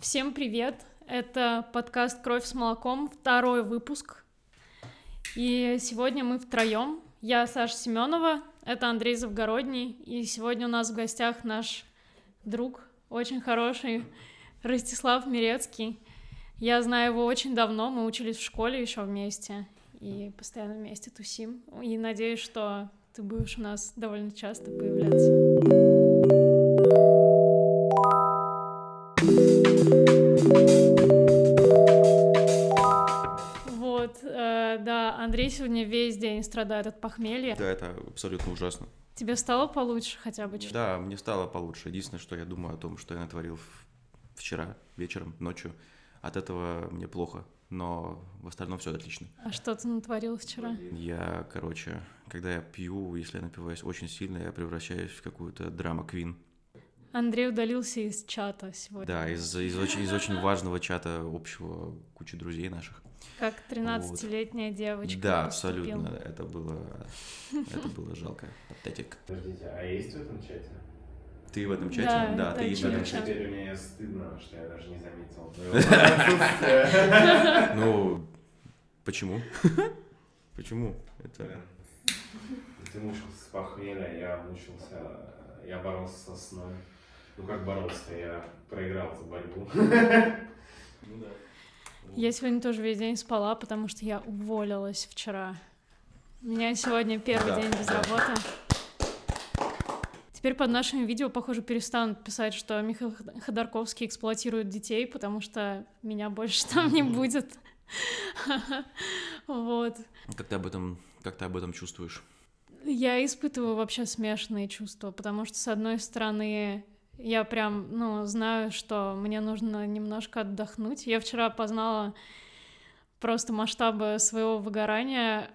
Всем привет! Это подкаст «Кровь с молоком», второй выпуск. И сегодня мы втроем. Я Саша Семенова, это Андрей Завгородний, и сегодня у нас в гостях наш друг, очень хороший, Ростислав Мирецкий. Я знаю его очень давно, мы учились в школе еще вместе, и постоянно вместе тусим. И надеюсь, что ты будешь у нас довольно часто появляться. Андрей сегодня весь день страдает от похмелья. Да, это абсолютно ужасно. Тебе стало получше хотя бы чуть? Да, мне стало получше. Единственное, что я думаю о том, что я натворил вчера вечером, ночью. От этого мне плохо, но в остальном все отлично. А что ты натворил вчера? Я, короче, когда я пью, если я напиваюсь очень сильно, я превращаюсь в какую-то драма квин. Андрей удалился из чата сегодня. Да, из, из, очень, из очень важного чата общего кучи друзей наших. Как 13-летняя девочка. да, поступил. абсолютно. Это было, это было жалко. Патетик. Подождите, а есть в этом чате? Ты в этом чате? Да, Да, ты есть в этом чате. Теперь мне стыдно, что я даже не заметил отсутствия. Ну, почему? Почему? Это... Ты мучился с похмелья, я мучился, я боролся со сном. Ну как боролся, я проиграл за борьбу. Ну да. Я сегодня тоже весь день спала, потому что я уволилась вчера. У меня сегодня первый Да, день без да. работы. Теперь под нашими видео, похоже, перестанут писать, что Михаил Ходорковский эксплуатирует детей, потому что меня больше там не будет. Вот. Как ты об этом, как ты об этом чувствуешь? Я испытываю вообще смешанные чувства, потому что, с одной стороны, я прям, ну, знаю, что мне нужно немножко отдохнуть. Я вчера познала просто масштабы своего выгорания,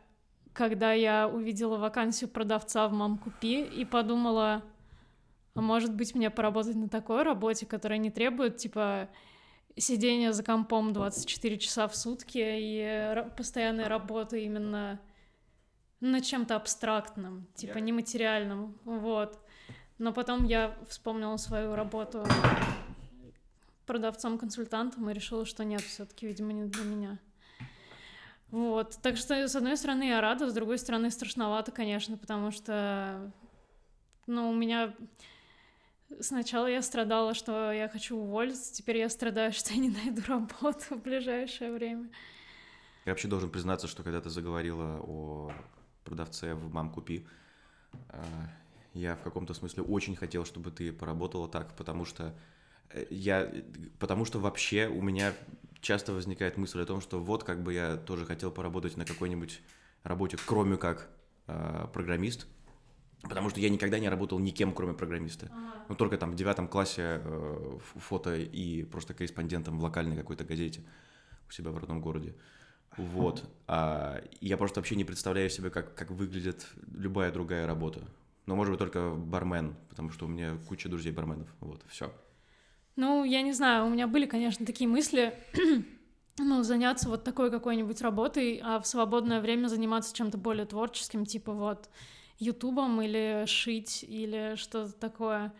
когда я увидела вакансию продавца в «Мам, купи» и подумала, а может быть, мне поработать на такой работе, которая не требует, типа, сидения за компом 24 часа в сутки и постоянной работы именно над чем-то абстрактным, типа Я- нематериальным, вот. Но потом я вспомнила свою работу продавцом-консультантом и решила, что нет, все-таки, видимо, не для меня. Вот. Так что, с одной стороны, я рада, с другой стороны, страшновато, конечно, потому что, ну, у меня сначала я страдала, что я хочу уволиться, теперь я страдаю, что я не найду работу в ближайшее время. Я вообще должен признаться, что когда ты заговорила о продавце в «Мам, купи», э, я в каком-то смысле очень хотел, чтобы ты поработала так, потому что э, я, потому что вообще у меня часто возникает мысль о том, что вот как бы я тоже хотел поработать на какой-нибудь работе, кроме как э, программист, потому что я никогда не работал никем, кроме программиста. Ну, только там в девятом классе э, фото и просто корреспондентом в локальной какой-то газете у себя в родном городе. Вот. А я просто вообще не представляю себе, как, как выглядит любая другая работа. Но, может быть, только бармен, потому что у меня куча друзей барменов. Вот, все. Ну, я не знаю, у меня были, конечно, такие мысли, ну, заняться вот такой какой-нибудь работой, а в свободное время заниматься чем-то более творческим, типа вот ютубом или шить или что-то такое.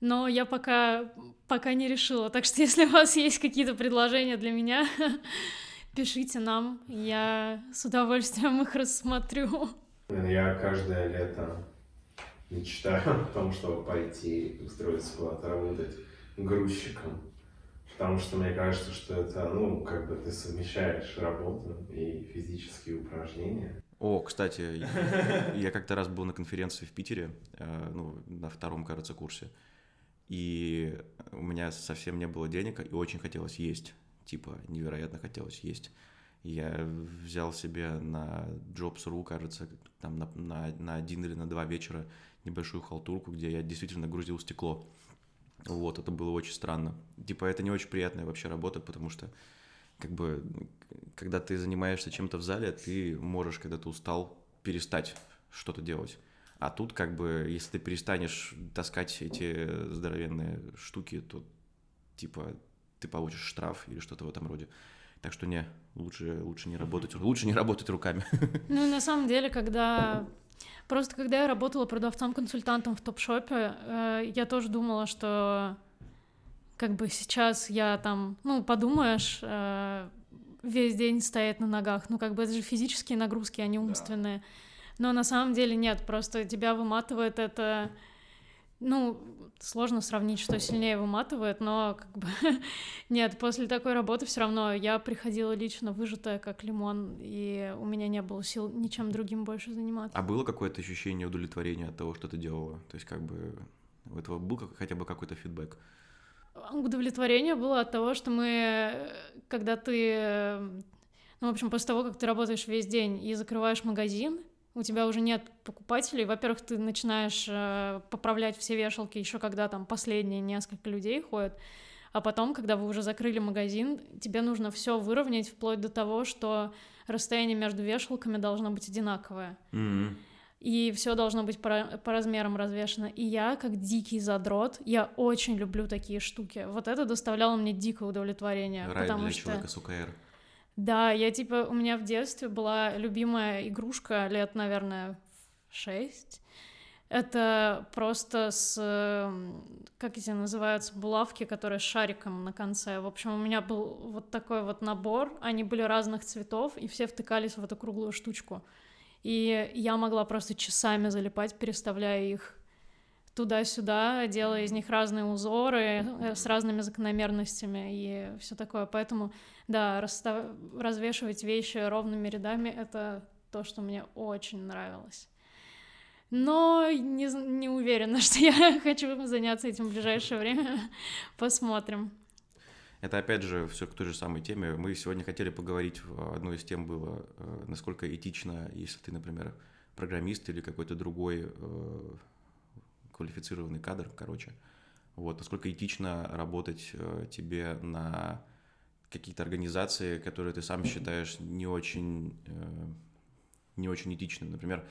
Но я пока, пока не решила. Так что если у вас есть какие-то предложения для меня, пишите нам. Я с удовольствием их рассмотрю. Я каждое лето мечтаю о том, чтобы пойти устроиться куда-то работать грузчиком. Потому что мне кажется, что это, ну, как бы ты совмещаешь работу и физические упражнения. О, кстати, я- я как-то раз был на конференции в Питере, э, ну, на втором, кажется, курсе, и у меня совсем не было денег, и очень хотелось есть, типа, невероятно хотелось есть. Я взял себе на Jobs.ru, кажется, там на, на, на один или на два вечера небольшую халтурку, где я действительно грузил стекло. Вот, это было очень странно. Типа, это не очень приятная вообще работа, потому что как бы, когда ты занимаешься чем-то в зале, ты можешь, когда ты устал, перестать что-то делать. А тут, как бы, если ты перестанешь таскать эти здоровенные штуки, то, типа, ты получишь штраф или что-то в этом роде. Так что не, лучше, лучше не работать, лучше не работать руками. Ну, на самом деле, когда... Просто когда я работала продавцом-консультантом в топ-шопе, э, я тоже думала, что как бы сейчас я там, ну, подумаешь, э, весь день стоять на ногах, ну, как бы это же физические нагрузки, а не умственные. Да. Но на самом деле нет, просто тебя выматывает это ну, сложно сравнить, что сильнее выматывает, но как бы нет, после такой работы все равно я приходила лично выжатая, как лимон, и у меня не было сил ничем другим больше заниматься. А было какое-то ощущение удовлетворения от того, что ты делала? То есть как бы у этого был хотя бы какой-то фидбэк? Удовлетворение было от того, что мы, когда ты, ну, в общем, после того, как ты работаешь весь день и закрываешь магазин, у тебя уже нет покупателей. Во-первых, ты начинаешь э, поправлять все вешалки еще когда там последние несколько людей ходят, а потом, когда вы уже закрыли магазин, тебе нужно все выровнять вплоть до того, что расстояние между вешалками должно быть одинаковое. Mm-hmm. И все должно быть по, по размерам развешено. И я, как дикий задрот, я очень люблю такие штуки. Вот это доставляло мне дикое удовлетворение. Рай потому для что... человека с УКР. Да, я типа, у меня в детстве была любимая игрушка лет, наверное, шесть. Это просто с, как эти называются, булавки, которые с шариком на конце. В общем, у меня был вот такой вот набор, они были разных цветов, и все втыкались в эту круглую штучку. И я могла просто часами залипать, переставляя их туда-сюда, делая из них разные узоры э, с разными закономерностями и все такое. Поэтому, да, расстав... развешивать вещи ровными рядами — это то, что мне очень нравилось. Но не, не уверена, что я хочу заняться этим в ближайшее время. Посмотрим. Это опять же все к той же самой теме. Мы сегодня хотели поговорить, одной из тем было, э, насколько этично, если ты, например, программист или какой-то другой э, квалифицированный кадр, короче. Вот, насколько этично работать э, тебе на какие-то организации, которые ты сам считаешь не очень, э, не очень этичными. Например,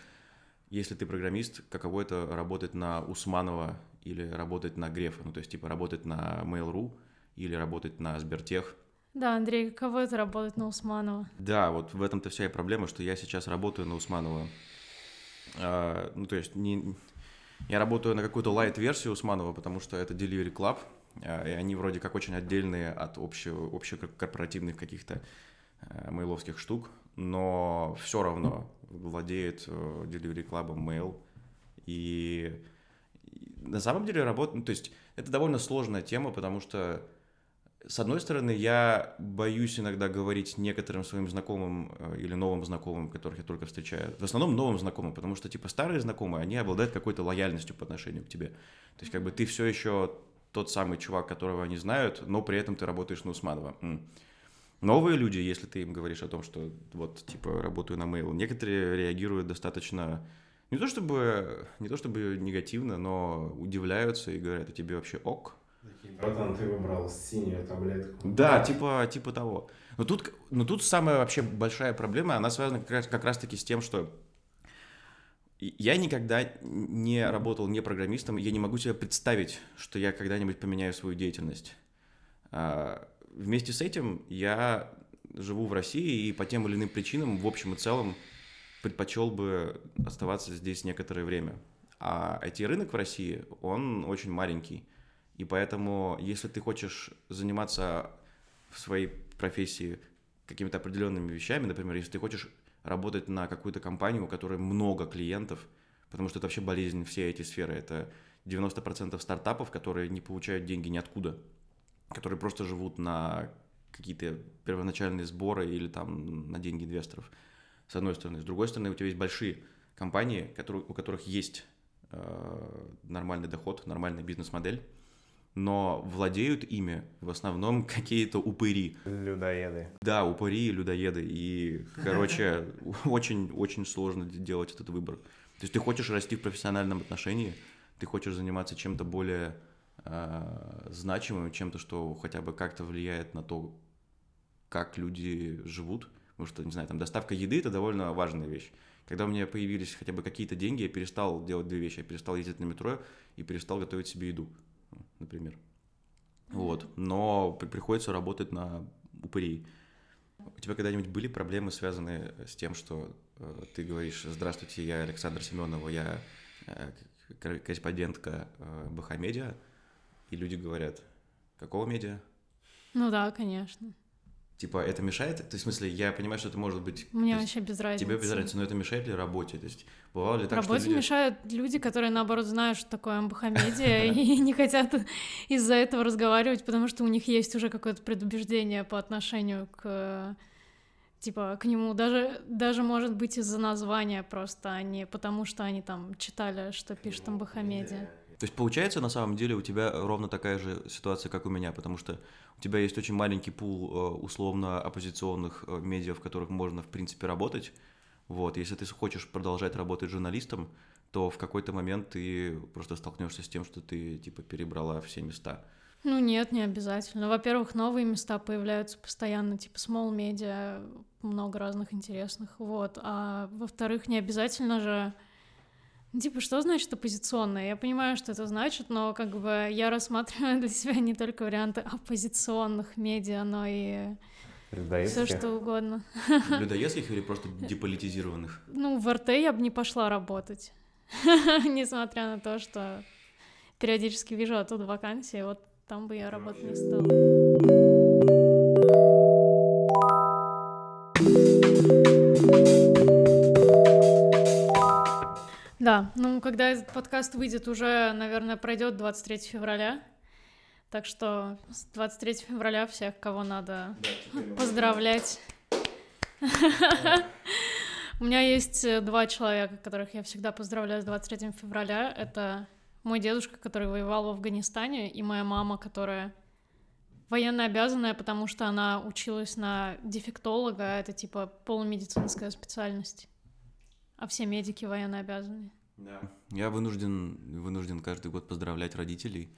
если ты программист, каково это работать на Усманова или работать на Грефа, ну, то есть, типа, работать на Mail.ru или работать на Сбертех. Да, Андрей, каково это работать на Усманова? Да, вот в этом-то вся и проблема, что я сейчас работаю на Усманова. А, ну, то есть, не, я работаю на какую-то лайт-версию Усманова, потому что это Delivery Club, а, и они вроде как очень отдельные от общего, общекорпоративных каких-то э, мейловских штук, но все равно владеет э, Delivery Club Mail. И на самом деле работа, ну, то есть это довольно сложная тема, потому что с одной стороны, я боюсь иногда говорить некоторым своим знакомым э, или новым знакомым, которых я только встречаю. В основном новым знакомым, потому что, типа, старые знакомые, они обладают какой-то лояльностью по отношению к тебе. То есть, как бы ты все еще тот самый чувак, которого они знают, но при этом ты работаешь на Усманова. Новые люди, если ты им говоришь о том, что вот, типа, работаю на mail, некоторые реагируют достаточно не то чтобы, не то чтобы негативно, но удивляются и говорят, а тебе вообще ок, Братан, ты выбрал синюю таблетку. Да, типа, типа того. Но тут, но тут самая вообще большая проблема, она связана как раз, как раз таки с тем, что я никогда не работал не программистом, я не могу себе представить, что я когда-нибудь поменяю свою деятельность. А, вместе с этим я живу в России и по тем или иным причинам, в общем и целом, предпочел бы оставаться здесь некоторое время. А IT-рынок в России, он очень маленький. И поэтому, если ты хочешь заниматься в своей профессии какими-то определенными вещами, например, если ты хочешь работать на какую-то компанию, у которой много клиентов, потому что это вообще болезнь всей эти сферы, это 90% стартапов, которые не получают деньги ниоткуда, которые просто живут на какие-то первоначальные сборы или там на деньги инвесторов, с одной стороны. С другой стороны, у тебя есть большие компании, которые, у которых есть э, нормальный доход, нормальная бизнес-модель, но владеют ими в основном какие-то упыри. Людоеды. Да, упыри и людоеды. И, короче, очень-очень сложно делать этот выбор. То есть ты хочешь расти в профессиональном отношении, ты хочешь заниматься чем-то более э, значимым, чем-то, что хотя бы как-то влияет на то, как люди живут. Потому что, не знаю, там доставка еды – это довольно важная вещь. Когда у меня появились хотя бы какие-то деньги, я перестал делать две вещи. Я перестал ездить на метро и перестал готовить себе еду например. Вот. Но приходится работать на упырей. У тебя когда-нибудь были проблемы, связанные с тем, что э, ты говоришь, здравствуйте, я Александр Семенова, я э, корреспондентка э, Бахамедиа, и люди говорят, Какого медиа? Ну да, конечно. Типа, это мешает? То есть, в смысле, я понимаю, что это может быть... Мне вообще без разницы. Тебе без разницы, но это мешает ли работе? То есть, бывало ли так, Работе что люди... мешают люди, которые, наоборот, знают, что такое МБХ-медиа, и не хотят из-за этого разговаривать, потому что у них есть уже какое-то предубеждение по отношению к типа к нему даже даже может быть из-за названия просто, а не потому что они там читали, что пишет МБХ-медиа. То есть получается, на самом деле, у тебя ровно такая же ситуация, как у меня, потому что тебя есть очень маленький пул э, условно оппозиционных э, медиа, в которых можно, в принципе, работать. Вот, если ты хочешь продолжать работать журналистом, то в какой-то момент ты просто столкнешься с тем, что ты, типа, перебрала все места. Ну нет, не обязательно. Во-первых, новые места появляются постоянно, типа small media, много разных интересных, вот. А во-вторых, не обязательно же Типа, что значит оппозиционное? Я понимаю, что это значит, но как бы я рассматриваю для себя не только варианты оппозиционных медиа, но и все что угодно. Людоедских или просто деполитизированных? Ну, в РТ я бы не пошла работать, несмотря на то, что периодически вижу оттуда вакансии, вот там бы я работать не стала. Да, ну, когда этот подкаст выйдет, уже, наверное, пройдет 23 февраля. Так что с 23 февраля всех, кого надо да, поздравлять. У меня есть э, два человека, которых я всегда поздравляю с 23 февраля. Это мой дедушка, который воевал в Афганистане, и моя мама, которая военно обязанная, потому что она училась на дефектолога, это типа полумедицинская специальность а все медики военно обязаны. Да. Я вынужден, вынужден каждый год поздравлять родителей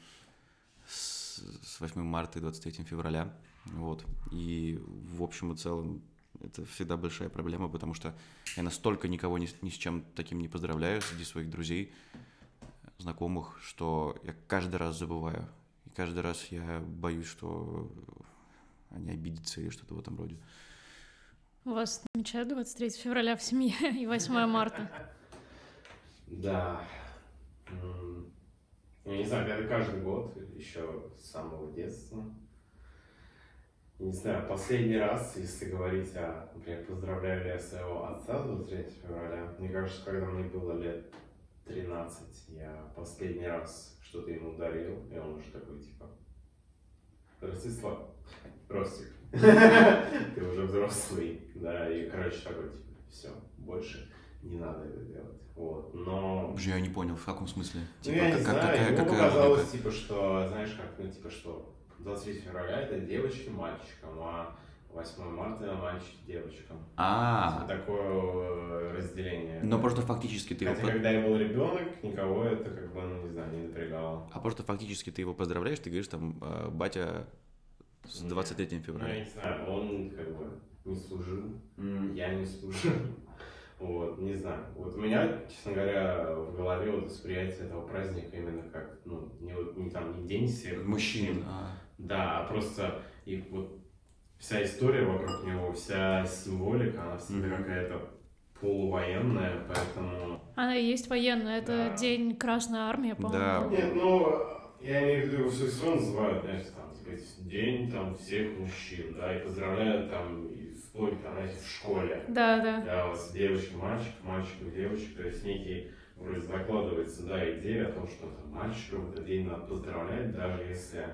с, с 8 марта и 23 февраля. Вот. И в общем и целом это всегда большая проблема, потому что я настолько никого ни, ни с чем таким не поздравляю среди своих друзей, знакомых, что я каждый раз забываю. И каждый раз я боюсь, что они обидятся или что-то в этом роде. У вас отмечают 23 февраля в семье и 8 марта? Да. Я не знаю, это каждый год, еще с самого детства. Не знаю, последний раз, если говорить о, например, поздравляю ли я своего отца 23 февраля, мне кажется, когда мне было лет 13, я последний раз что-то ему дарил, и он уже такой, типа, Ростислав, Ростик, ты уже взрослый, да, и, короче, такой, типа, все, больше не надо это делать, вот, но... Уже я не понял, в каком смысле? Ну, типа, я не как, знаю, какая, ему какая показалось, логика? типа, что, знаешь, как, ну, типа, что 23 февраля это девочки мальчикам, а 8 марта мальчики девочкам. А, типа, такое разделение. Но просто фактически ты Хотя, его... когда я был ребенок, никого это как бы, ну А просто фактически ты его поздравляешь, ты говоришь там, «Э, батя с 23 февраля. Ну, я не знаю, он как бы не служил, mm. я не служил. Вот, не знаю. Вот у меня, честно говоря, в голове вот восприятие этого праздника именно как, ну, не, вот, не там, не день всех мужчин. А. Да, а просто и вот вся история вокруг него, вся символика, она всегда mm-hmm. какая-то полувоенная, поэтому... Она и есть военная, это да. день Красной Армии, по-моему. Да. Нет, ну, я имею в виду, его все равно называют, знаешь, там, день там всех мужчин, да, и поздравляют там вплоть, там, знаете, в школе. Да, да. Да, у вас девочки, мальчик, мальчик и девочек, то есть некий вроде закладывается, да, идея о том, что там, мальчика в этот день надо поздравлять, даже если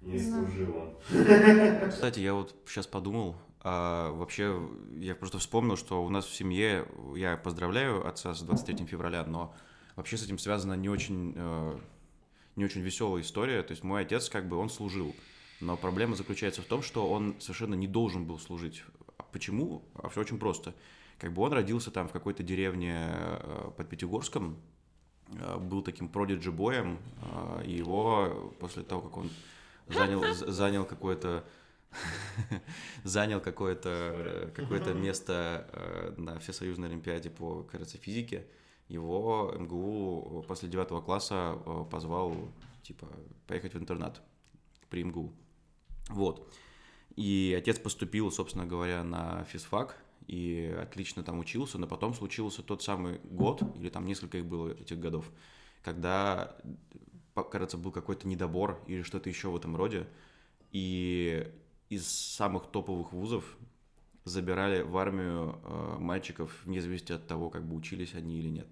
не служил он. Кстати, я вот сейчас подумал, а вообще, я просто вспомнил, что у нас в семье, я поздравляю отца с 23 февраля, но вообще с этим связана не очень э, не очень веселая история. То есть мой отец, как бы, он служил. Но проблема заключается в том, что он совершенно не должен был служить. А почему? А все очень просто. Как бы он родился там в какой-то деревне э, под Пятигорском, э, был таким продиджи боем, э, и его после того, как он занял, занял какое-то занял какое-то какое место на Всесоюзной Олимпиаде по, кажется, физике, его МГУ после девятого класса э, позвал, типа, поехать в интернат при МГУ. Вот. И отец поступил, собственно говоря, на физфак, и отлично там учился, но потом случился тот самый год, или там несколько их было этих годов, когда кажется, был какой-то недобор или что-то еще в этом роде. И из самых топовых вузов забирали в армию э, мальчиков, вне зависимости от того, как бы учились они или нет.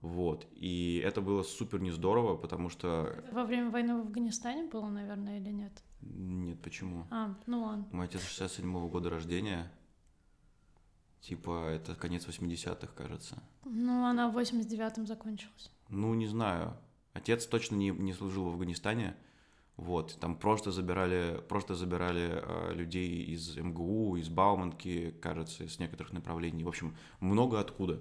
Вот. И это было супер не здорово, потому что... Во время войны в Афганистане было, наверное, или нет? Нет, почему? А, ну ладно. Мой отец 67-го года рождения. Типа, это конец 80-х, кажется. Ну, она в 89-м закончилась. Ну, не знаю. Отец точно не, не служил в Афганистане. Вот, там просто забирали, просто забирали э, людей из МГУ, из Бауманки, кажется, с некоторых направлений. В общем, много откуда.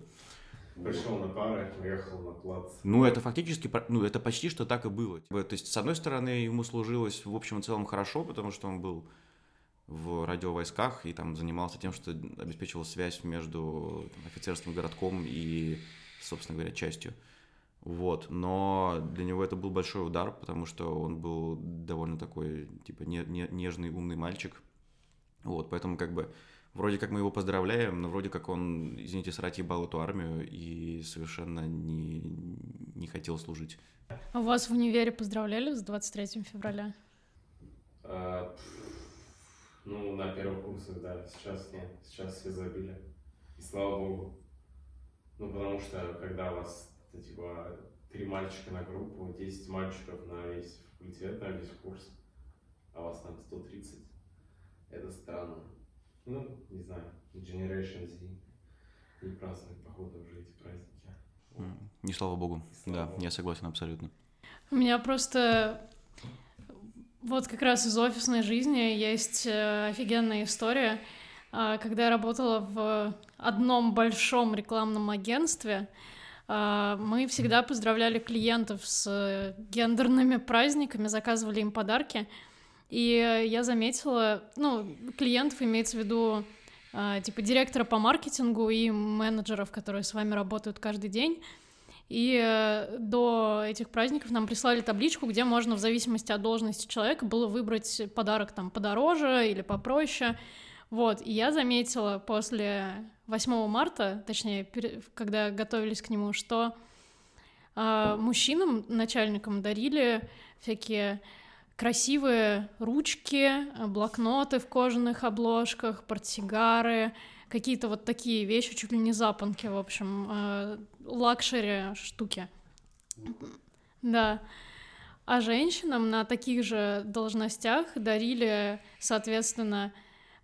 Пришел на пары, уехал на плац. Ну, это фактически, ну, это почти что так и было. То есть, с одной стороны, ему служилось в общем и целом хорошо, потому что он был в радиовойсках и там занимался тем, что обеспечивал связь между там, офицерским городком и, собственно говоря, частью. Вот, но для него это был большой удар, потому что он был довольно такой, типа, не, не, нежный, умный мальчик. Вот, поэтому как бы вроде как мы его поздравляем, но вроде как он, извините, срать ебал эту армию и совершенно не, не хотел служить. А вас в универе поздравляли с 23 февраля? А, ну, на первых курсах, да, сейчас нет, сейчас все забили. И слава богу. Ну, потому что когда у вас это типа три мальчика на группу, 10 мальчиков на весь факультет, на весь курс, а у вас там 130. Это странно. Ну, не знаю, Generation Z не празднует, походу, уже эти праздники. Не слава богу. Слава да, богу. я согласен абсолютно. У меня просто вот как раз из офисной жизни есть э, офигенная история. А, Когда я работала в одном большом рекламном агентстве, мы всегда поздравляли клиентов с э, гендерными праздниками, заказывали им подарки. И я заметила, ну, клиентов имеется в виду а, типа директора по маркетингу и менеджеров, которые с вами работают каждый день. И э, до этих праздников нам прислали табличку, где можно в зависимости от должности человека было выбрать подарок там подороже или попроще. Вот, и я заметила после 8 марта, точнее, когда готовились к нему, что а, мужчинам, начальникам дарили всякие красивые ручки, э, блокноты в кожаных обложках, портсигары, какие-то вот такие вещи, чуть ли не запонки, в общем, э, luxury штуки. Да. А женщинам на таких же должностях дарили, соответственно,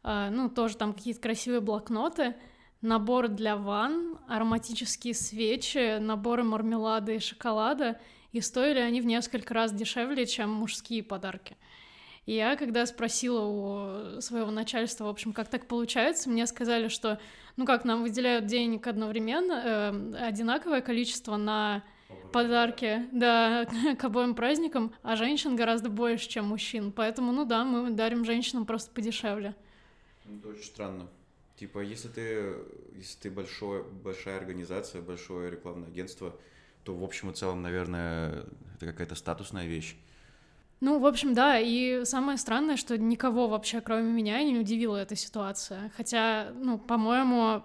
э, ну, тоже там какие-то красивые блокноты, набор для ванн, ароматические свечи, наборы мармелада и шоколада, и стоили они в несколько раз дешевле, чем мужские подарки. И я, когда спросила у своего начальства, в общем, как так получается, мне сказали, что, ну как, нам выделяют денег одновременно, э, одинаковое количество на подарки, да, к обоим праздникам, а женщин гораздо больше, чем мужчин. Поэтому, ну да, мы дарим женщинам просто подешевле. Это очень странно. Типа, если ты, если ты большой, большая организация, большое рекламное агентство, то в общем и целом, наверное, это какая-то статусная вещь. Ну, в общем, да, и самое странное, что никого вообще, кроме меня, не удивила эта ситуация. Хотя, ну, по-моему,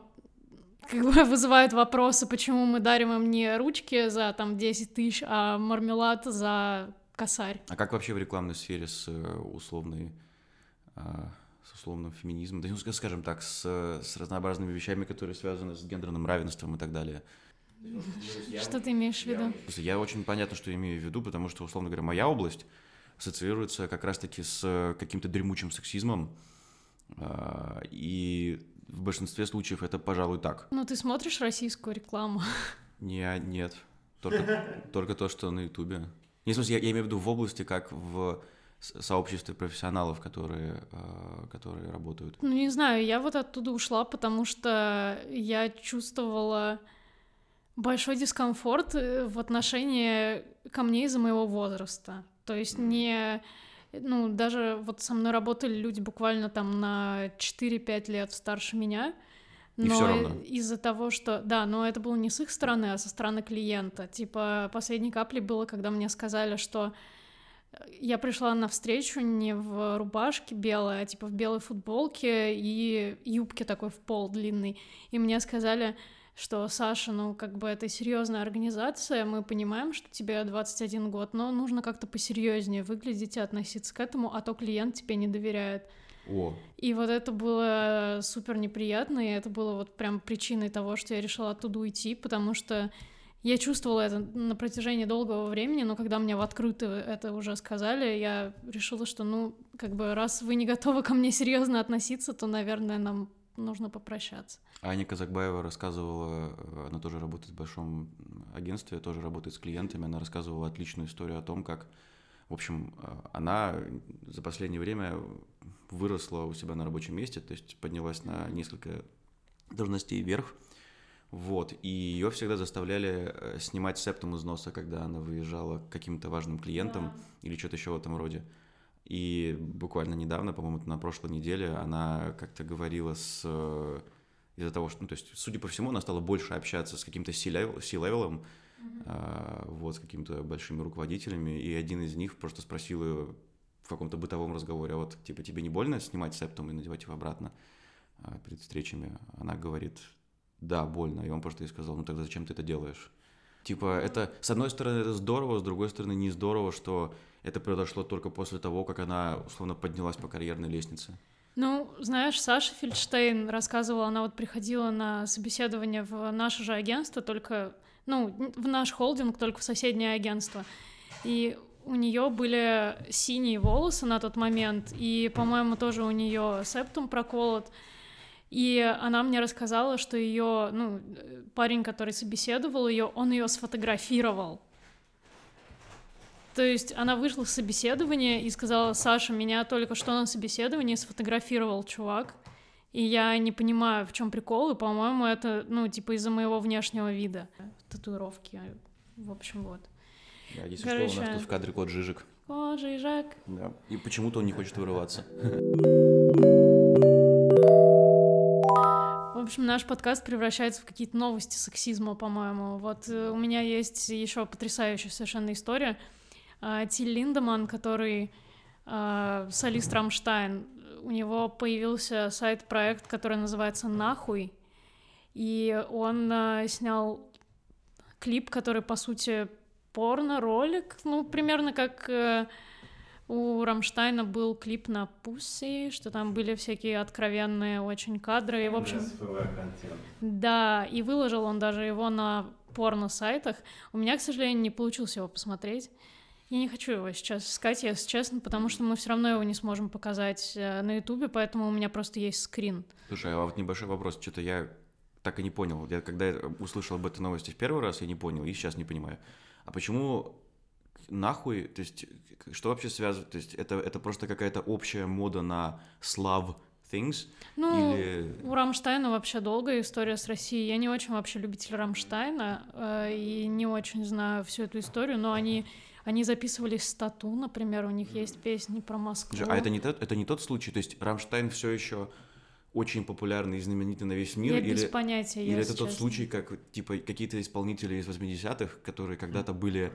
как бы вызывают вопросы, почему мы дарим им не ручки за там 10 тысяч, а мармелад за косарь. А как вообще в рекламной сфере с э, условной, а, условным феминизмом, да, ну, ска- скажем так, с, с разнообразными вещами, которые связаны с гендерным равенством и так далее? Что ты имеешь в виду? Я очень понятно, что имею в виду, потому что, условно говоря, моя область ассоциируется как раз-таки с каким-то дремучим сексизмом, а, и в большинстве случаев это, пожалуй, так. Ну, ты смотришь российскую рекламу. Не, нет, только, только то, что на Ютубе. Не, в смысле, я, я имею в виду в области, как в сообществе профессионалов, которые, а, которые работают. Ну, не знаю, я вот оттуда ушла, потому что я чувствовала большой дискомфорт э, в отношении ко мне из-за моего возраста. То есть не... Ну, даже вот со мной работали люди буквально там на 4-5 лет старше меня. Но из-за того, что... Да, но это было не с их стороны, а со стороны клиента. Типа, последней каплей было, когда мне сказали, что я пришла на встречу не в рубашке белой, а типа в белой футболке и юбке такой в пол длинной. И мне сказали, что Саша, ну, как бы это серьезная организация, мы понимаем, что тебе 21 год, но нужно как-то посерьезнее выглядеть и относиться к этому, а то клиент тебе не доверяет. О. И вот это было супер неприятно, и это было вот прям причиной того, что я решила оттуда уйти, потому что я чувствовала это на протяжении долгого времени, но когда мне в открытую это уже сказали, я решила, что, ну, как бы, раз вы не готовы ко мне серьезно относиться, то, наверное, нам нужно попрощаться. Аня Казакбаева рассказывала, э, она тоже работает в большом агентстве, тоже работает с клиентами, она рассказывала отличную историю о том, как, в общем, э, она за последнее время выросла у себя на рабочем месте, то есть поднялась на несколько должностей вверх, вот, и ее всегда заставляли э, снимать септум из носа, когда она выезжала к каким-то важным клиентам да. или что-то еще в этом роде. И буквально недавно, по-моему, на прошлой неделе она как-то говорила с... Э, из-за того, что, ну, то есть, судя по всему, она стала больше общаться с каким-то C-level ом, mm-hmm. а, вот, с какими-то большими руководителями, и один из них просто спросил ее в каком-то бытовом разговоре, а вот, типа, тебе не больно снимать септум и надевать его обратно а, перед встречами? Она говорит, да, больно, и он просто ей сказал, ну, тогда зачем ты это делаешь? Типа, это, с одной стороны, это здорово, с другой стороны, не здорово, что это произошло только после того, как она, условно, поднялась по карьерной лестнице. Ну, знаешь, Саша Фельдштейн рассказывала, она вот приходила на собеседование в наше же агентство, только, ну, в наш холдинг, только в соседнее агентство. И у нее были синие волосы на тот момент, и, по-моему, тоже у нее септум проколот. И она мне рассказала, что ее, ну, парень, который собеседовал ее, он ее сфотографировал. То есть она вышла с собеседования и сказала, Саша, меня только что на собеседовании сфотографировал чувак, и я не понимаю, в чем прикол, и, по-моему, это, ну, типа из-за моего внешнего вида. Татуировки, в общем, вот. Да, если Короче... что, у нас тут в кадре кот Жижик. Кот Жижик. Да, и почему-то он не хочет вырываться. общем, наш подкаст превращается в какие-то новости сексизма, по-моему. Вот э, у меня есть еще потрясающая совершенно история. А, Тиль Линдеман, который а, солист Рамштайн, у него появился сайт-проект, который называется «Нахуй», и он а, снял клип, который, по сути, порно-ролик, ну, примерно как э, у Рамштайна был клип на Пусси, что там были всякие откровенные очень кадры. И, в общем... Да, и выложил он даже его на порно-сайтах. У меня, к сожалению, не получилось его посмотреть. Я не хочу его сейчас искать, если честно, потому что мы все равно его не сможем показать э, на Ютубе, поэтому у меня просто есть скрин. Слушай, а вот небольшой вопрос, что-то я так и не понял. Я когда услышал об этой новости в первый раз, я не понял, и сейчас не понимаю. А почему нахуй, то есть что вообще связывает, то есть это, это просто какая-то общая мода на слав things? Ну, или... у Рамштайна вообще долгая история с Россией. Я не очень вообще любитель Рамштайна э, и не очень знаю всю эту историю, но они они записывали стату, например, у них есть песни про Москву. А это не тот, это не тот случай, то есть Рамштайн все еще очень популярный и знаменитый на весь мир? Я или, без понятия, Или это честно. тот случай, как типа какие-то исполнители из 80-х, которые когда-то были,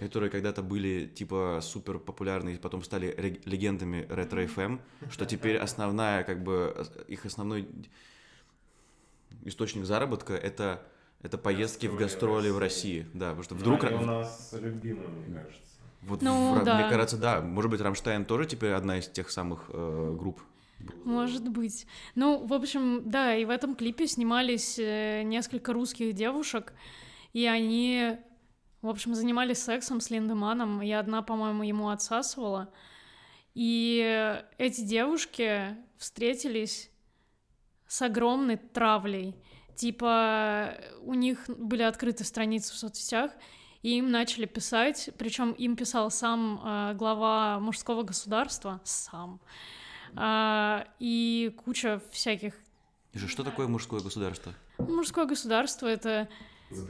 которые когда-то были типа супер популярны и потом стали легендами ретро FM, что теперь основная как бы их основной источник заработка это это поездки в гастроли в России, да, потому что вдруг... Они у нас любимые, мне кажется. Вот, ну, в, да. мне кажется, да. Может быть, Рамштайн тоже теперь одна из тех самых э, групп может быть. Ну, в общем, да, и в этом клипе снимались э, несколько русских девушек, и они, в общем, занимались сексом с Линдеманом, и одна, по-моему, ему отсасывала. И эти девушки встретились с огромной травлей. Типа, у них были открыты страницы в соцсетях, и им начали писать, причем им писал сам э, глава мужского государства, сам, а, и куча всяких... Что такое мужское государство? Мужское государство — это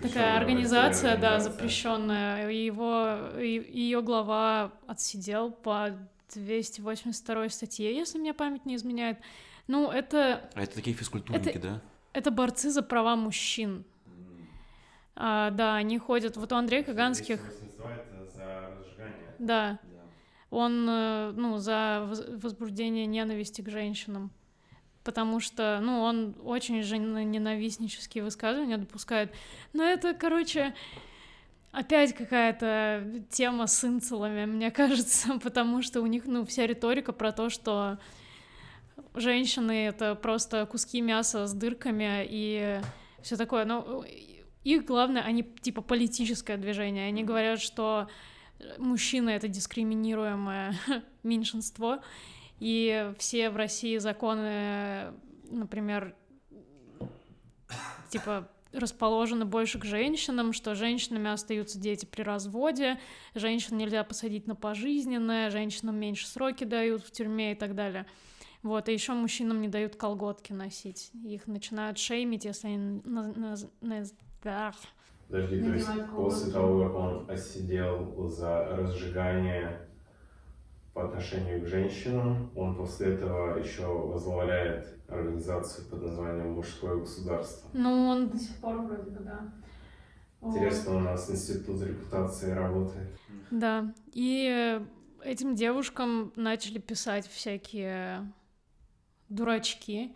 такая организация, да, запрещенная. Его, ее глава отсидел по 282 статье, если мне память не изменяет. Ну, это... А это такие физкультурники, это, да? Это борцы за права мужчин. А, да, они ходят... Вот у Андрея Каганских... это за разжигание. Да он, э, ну, за возбуждение ненависти к женщинам. потому что, ну, он очень же ненавистнические высказывания допускает. Но это, короче, опять какая-то тема с инцелами, мне кажется, потому что у них, ну, вся риторика про то, что женщины — это просто куски мяса с дырками и все такое. Но их главное, они типа политическое движение. Они говорят, что мужчины — это дискриминируемое меньшинство, и все в России законы, например, типа расположены больше к женщинам, что женщинами остаются дети при разводе, женщин нельзя посадить на пожизненное, женщинам меньше сроки дают в тюрьме и так далее. Вот, и еще мужчинам не дают колготки носить. Их начинают шеймить, если они... На, на, на. Подожди, то есть после того, как он осидел за разжигание по отношению к женщинам, он после этого еще возглавляет организацию под названием «Мужское государство». Ну, он до сих пор вроде бы, да. Интересно, вот. у нас институт репутации работает. Да, и этим девушкам начали писать всякие дурачки,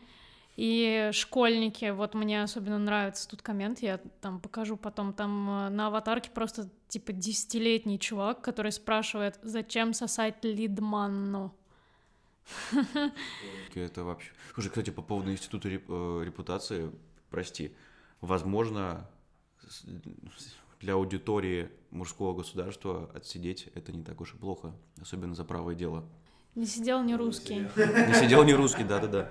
и школьники, вот мне особенно нравится тут коммент, я там покажу потом, там э, на аватарке просто типа десятилетний чувак, который спрашивает, зачем сосать лидманну? Это вообще... Слушай, кстати, по поводу института э, репутации, прости, возможно, для аудитории мужского государства отсидеть это не так уж и плохо, особенно за правое дело. Не сидел не русский. Не сидел не русский, да-да-да.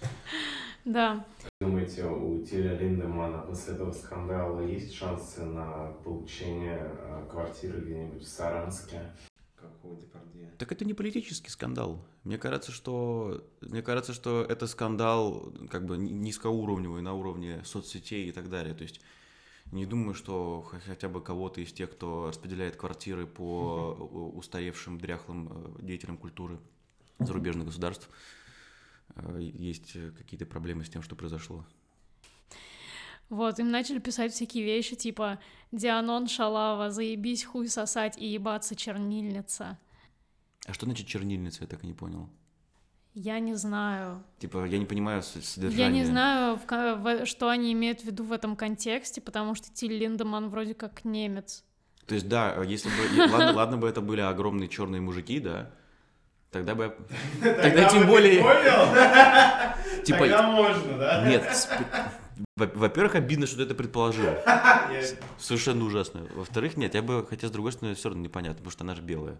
Да. Думаете, у Тиля Линдемана после этого скандала есть шансы на получение э, квартиры где-нибудь в Саранске? Так это не политический скандал. Мне кажется, что мне кажется, что это скандал как бы низкоуровневый на уровне соцсетей и так далее. То есть не думаю, что хотя бы кого-то из тех, кто распределяет квартиры по устаревшим дряхлым э, деятелям культуры зарубежных государств, есть э, какие-то проблемы с тем, что произошло. Вот, им начали писать всякие вещи, типа «Дианон Шалава, заебись хуй сосать и ебаться чернильница». А что значит чернильница, я так и не понял. Я не знаю. Типа, я не понимаю содержание. Я не знаю, в, что они имеют в виду в этом контексте, потому что Тиль Линдеман вроде как немец. То есть, да, если бы... ладно, ладно бы это были огромные черные мужики, да, Тогда бы я... Тогда тем более... Типа... Тогда можно, да? Нет, во-первых, обидно, что ты это предположил. Совершенно ужасно. Во-вторых, нет, я бы, хотя с другой стороны, все равно непонятно, потому что она же белая.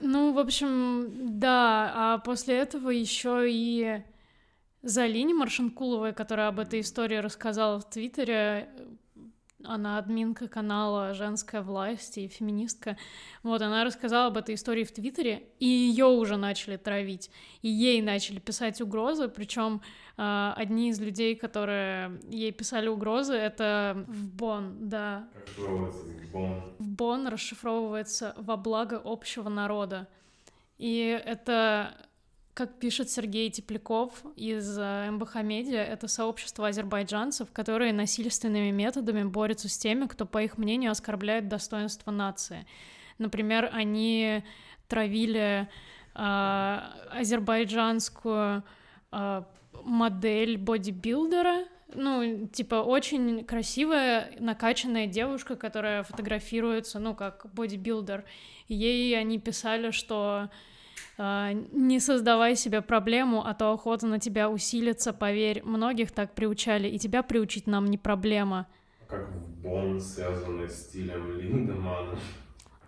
Ну, в общем, да, а после этого еще и Залине Маршинкуловой, которая об этой истории рассказала в Твиттере, она админка канала «Женская власть» и феминистка. Вот, она рассказала об этой истории в Твиттере, и ее уже начали травить, и ей начали писать угрозы, причем э, одни из людей, которые ей писали угрозы, это в Бон, да. в Бон? В Бон расшифровывается «во благо общего народа». И это как пишет Сергей Тепляков из э, МБХ Медиа, это сообщество азербайджанцев, которые насильственными методами борются с теми, кто, по их мнению, оскорбляет достоинство нации. Например, они травили э, азербайджанскую э, модель бодибилдера, ну, типа, очень красивая, накачанная девушка, которая фотографируется, ну, как бодибилдер. Ей они писали, что не создавай себе проблему, а то охота на тебя усилится, поверь. Многих так приучали, и тебя приучить нам не проблема. Как в Бон, связанный с стилем Линдемана.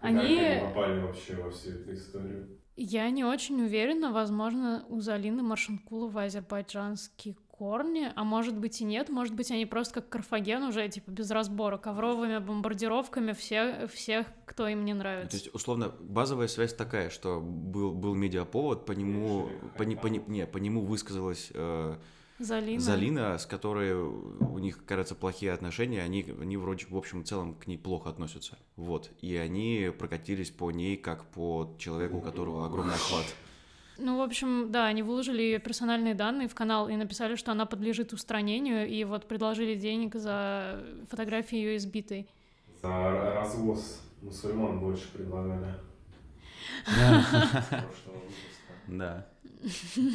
Они... Как они попали вообще во всю эту историю? Я не очень уверена, возможно, у Залины Маршанкулова азербайджанский корни, а может быть и нет, может быть они просто как Карфаген уже, типа, без разбора, ковровыми бомбардировками всех, всех кто им не нравится. То есть, условно, базовая связь такая, что был, был медиаповод, по нему, по, по, не, по нему высказалась э, Залина. Залина, с которой у них, кажется, плохие отношения, они, они вроде в общем и целом к ней плохо относятся. Вот. И они прокатились по ней, как по человеку, у которого огромный охват. Ну, в общем, да, они выложили ее персональные данные в канал и написали, что она подлежит устранению, и вот предложили денег за фотографии ее избитой. За развоз мусульман больше предлагали. Да.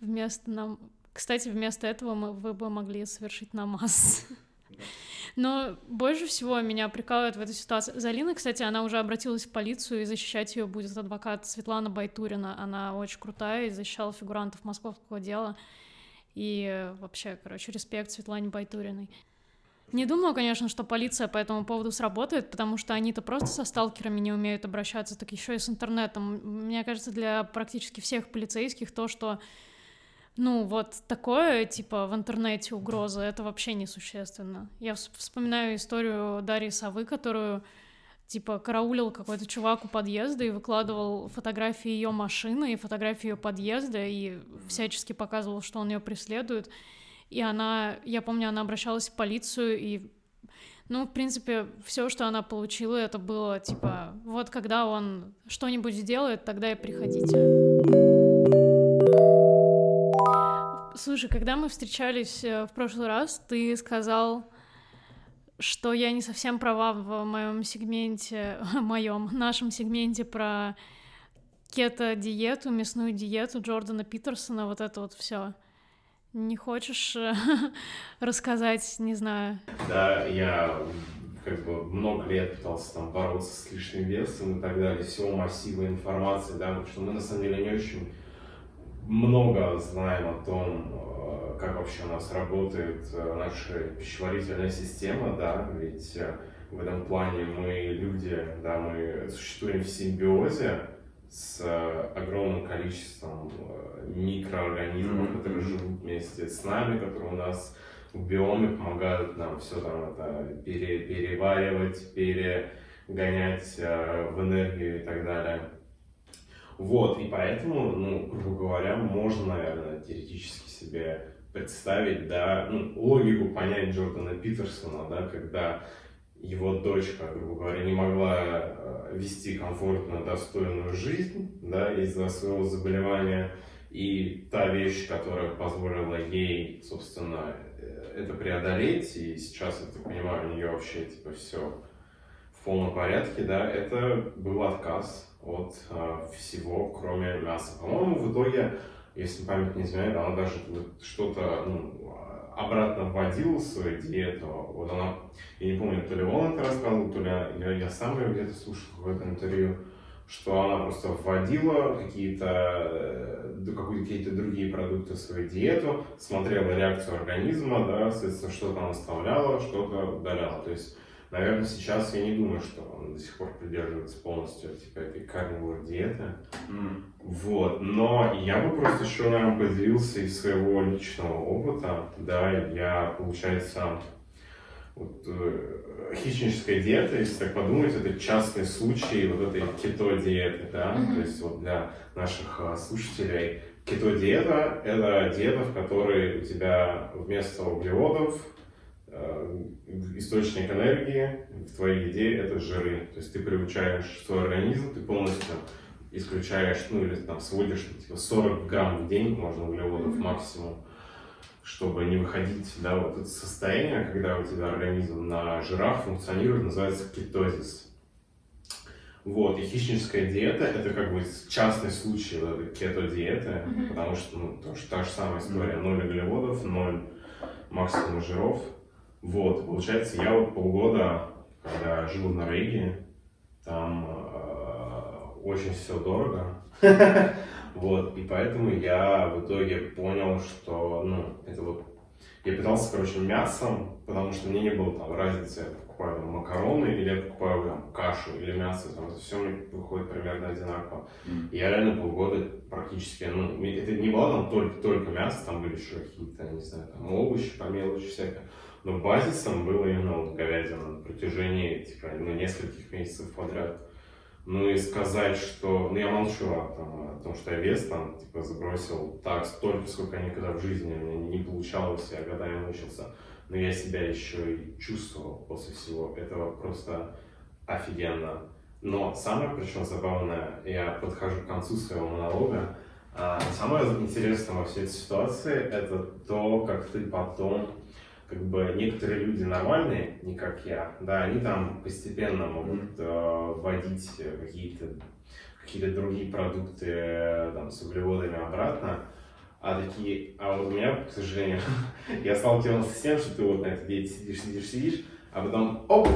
Вместо нам... Кстати, вместо этого мы, вы бы могли совершить намаз. Но больше всего меня прикалывает в этой ситуации. Залина, кстати, она уже обратилась в полицию, и защищать ее будет адвокат Светлана Байтурина. Она очень крутая и защищала фигурантов московского дела. И вообще, короче, респект Светлане Байтуриной. Не думаю, конечно, что полиция по этому поводу сработает, потому что они-то просто со сталкерами не умеют обращаться, так еще и с интернетом. Мне кажется, для практически всех полицейских то, что ну, вот такое, типа, в интернете угроза, это вообще несущественно. Я вспоминаю историю Дарьи Совы, которую, типа, караулил какой-то чувак у подъезда и выкладывал фотографии ее машины и фотографии ее подъезда и всячески показывал, что он ее преследует. И она, я помню, она обращалась в полицию, и, ну, в принципе, все, что она получила, это было, типа, вот когда он что-нибудь сделает, тогда и приходите. Слушай, когда мы встречались э, в прошлый раз, ты сказал, что я не совсем права в моем сегменте, моем, нашем сегменте про кето-диету, мясную диету Джордана Питерсона, вот это вот все. Не хочешь э, рассказать, не знаю? Да, я как бы много лет пытался там бороться с лишним весом и так далее, всего массива информации, да, потому что мы на самом деле не очень много знаем о том, э, как вообще у нас работает э, наша пищеварительная система, да, ведь в этом плане мы люди, да, мы существуем в симбиозе, с э, огромным количеством э, микроорганизмов, mm-hmm. которые живут вместе с нами, которые у нас в биоме помогают нам все там это пере, переваривать, перегонять э, в энергию и так далее. Вот, и поэтому, ну, грубо говоря, можно, наверное, теоретически себе представить, да, ну, логику понять Джордана Питерсона, да, когда его дочка, грубо говоря, не могла э, вести комфортно достойную жизнь да, из-за своего заболевания. И та вещь, которая позволила ей, собственно, э, это преодолеть, и сейчас, я так понимаю, у нее вообще типа все в полном порядке, да, это был отказ от а, всего, кроме мяса. По-моему, в итоге, если память не изменяет, она даже что-то ну, обратно вводил свою диету. Вот она, я не помню, то ли он это рассказывал, то ли я, я сам ее где-то слушал в этом интервью, что она просто вводила какие-то э, какие-то другие продукты в свою диету, смотрела реакцию организма, да, соответственно, что-то она оставляла, что-то удаляла. То есть Наверное, сейчас я не думаю, что он до сих пор придерживается полностью типа этой карнивор диеты. Mm. Вот. Но я бы просто еще, наверное, поделился из своего личного опыта. Да, я, получается, вот, э, хищническая диета, если так подумать, это частный случай вот этой кето-диеты, да, mm-hmm. то есть вот для наших э, слушателей кето-диета – это диета, в которой у тебя вместо углеводов источник энергии в твоей еде это жиры. То есть ты приучаешь свой организм, ты полностью исключаешь, ну или там сводишь типа 40 грамм в день, можно углеводов mm-hmm. максимум, чтобы не выходить, да, вот это состояние, когда у тебя организм на жирах функционирует, называется кетозис. Вот, и хищническая диета это как бы частный случай вот этой кето-диеты, mm-hmm. потому что, ну, то, та же самая история, ноль углеводов, ноль максимум жиров, вот, получается, я вот полгода, когда жил в Норвегии, там э, очень все дорого. Вот, и поэтому я в итоге понял, что, ну, это вот, я питался, короче, мясом, потому что мне не было там разницы, я покупаю там, макароны или я покупаю там, кашу или мясо, там, это все мне выходит примерно одинаково. Mm. И я реально полгода практически, ну, это не было там только, только мясо, там были еще какие-то, не знаю, там овощи по мелочи всякое. Но базисом было именно вот говядина на протяжении типа, ну, нескольких месяцев подряд. Ну и сказать, что... Ну я молчу о том, о том, что я вес там типа забросил так столько, сколько никогда в жизни у меня не получалось, я годами мучился. Но я себя еще и чувствовал после всего этого просто офигенно. Но самое причем забавное, я подхожу к концу своего монолога, а самое интересное во всей этой ситуации это то, как ты потом как бы некоторые люди нормальные, не как я, да, они там постепенно могут э, вводить какие-то какие-то другие продукты там, с углеводами обратно. А такие, а вот у меня, к сожалению, я сталкивался с тем, что ты вот на этой диете сидишь, сидишь, сидишь, а потом оп,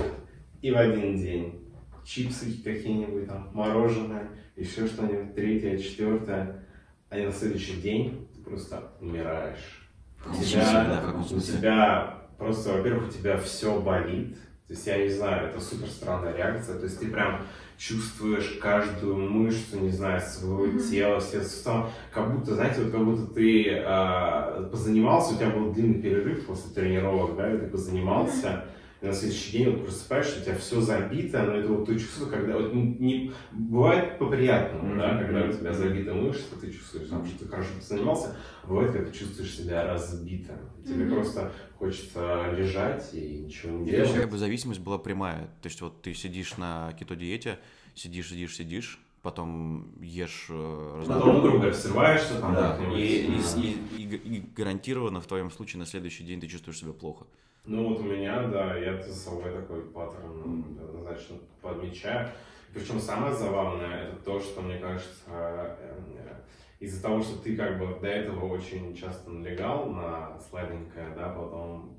и в один день чипсы какие-нибудь там, мороженое, еще что-нибудь, третье, четвертое, а на следующий день ты просто умираешь. У тебя, у тебя просто, во-первых, у тебя все болит, то есть, я не знаю, это супер странная реакция. То есть, ты прям чувствуешь каждую мышцу, не знаю, своего mm-hmm. тела, все суставы. Как будто, знаете, вот как будто ты э, позанимался, у тебя был длинный перерыв после тренировок, да, и ты позанимался, mm-hmm и на следующий день вот просыпаешься, у тебя все забито, но это вот то чувство, когда вот не, бывает по-приятному, mm-hmm. да, когда у тебя забита мышца, ты чувствуешь, там, что ты хорошо занимался, а бывает, когда ты чувствуешь себя разбитым, тебе mm-hmm. просто хочется лежать и ничего не делать. Как бы зависимость была прямая, то есть вот ты сидишь на кето-диете, сидишь, сидишь, сидишь, потом ешь э, Потом друга срываешься там. Да. И, и, и, и, и гарантированно в твоем случае на следующий день ты чувствуешь себя плохо. Ну вот у меня, да, я за собой такой паттерн однозначно подмечаю. Причем самое забавное это то, что мне кажется, э, из-за того, что ты как бы до этого очень часто налегал на сладенькое, да, потом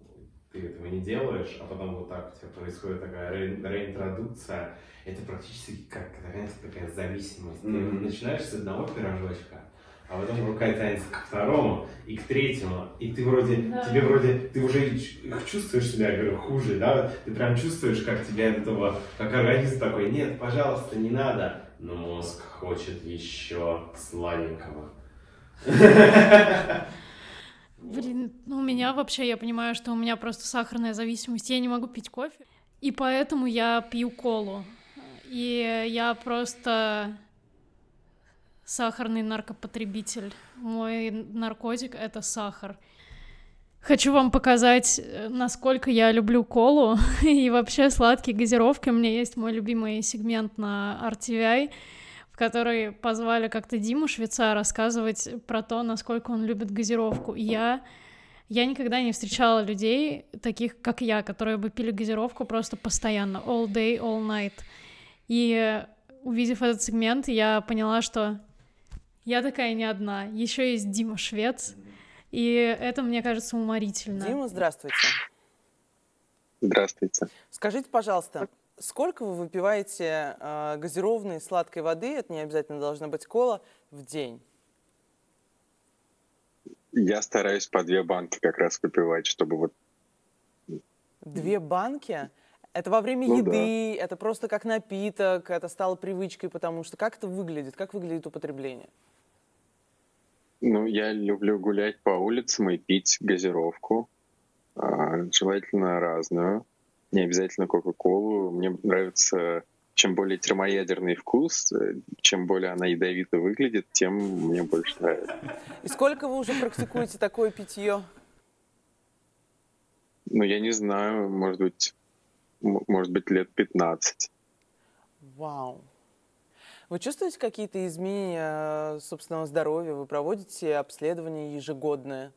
ты этого не делаешь, а потом вот так у тебя происходит такая ре- реинтродукция, это практически как, знаете, такая зависимость. Mm-hmm. Ты начинаешь с одного пирожочка, а потом рука тянется к второму и к третьему, и ты вроде, да. тебе вроде, ты уже чувствуешь себя, я говорю, хуже, да, ты прям чувствуешь, как тебя от этого, как организм такой, нет, пожалуйста, не надо, но мозг хочет еще сладенького. Блин, ну у меня вообще, я понимаю, что у меня просто сахарная зависимость, я не могу пить кофе, и поэтому я пью колу. И я просто сахарный наркопотребитель. Мой наркотик — это сахар. Хочу вам показать, э, насколько я люблю колу и вообще сладкие газировки. У меня есть мой любимый сегмент на RTVI, в который позвали как-то Диму Швеца рассказывать про то, насколько он любит газировку. я, я никогда не встречала людей, таких как я, которые бы пили газировку просто постоянно, all day, all night. И увидев этот сегмент, я поняла, что я такая не одна. Еще есть Дима Швец. И это, мне кажется, уморительно. Дима, здравствуйте. Здравствуйте. Скажите, пожалуйста, сколько вы выпиваете э, газированной сладкой воды, это не обязательно должна быть кола, в день? Я стараюсь по две банки как раз выпивать, чтобы вот... Две банки? Это во время ну, еды, да. это просто как напиток, это стало привычкой, потому что как это выглядит, как выглядит употребление? Ну, я люблю гулять по улицам и пить газировку. А, желательно разную. Не обязательно Кока-Колу. Мне нравится, чем более термоядерный вкус, э, чем более она ядовито выглядит, тем мне больше нравится. И сколько вы уже практикуете такое питье? Ну, я не знаю, может быть, может быть, лет 15. Вау. Вы чувствуете какие-то изменения э, собственного здоровья? Вы проводите обследование ежегодное?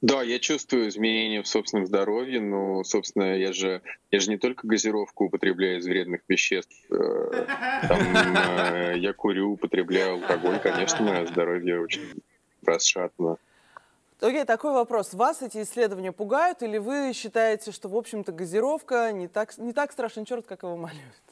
Да, я чувствую изменения в собственном здоровье, но, собственно, я же, я же не только газировку употребляю из вредных веществ. Э, там, э, я курю, употребляю алкоголь. Конечно, мое здоровье очень расшатано. Окей, okay, такой вопрос. Вас эти исследования пугают, или вы считаете, что, в общем-то, газировка не так, не так страшен черт, как его малюют?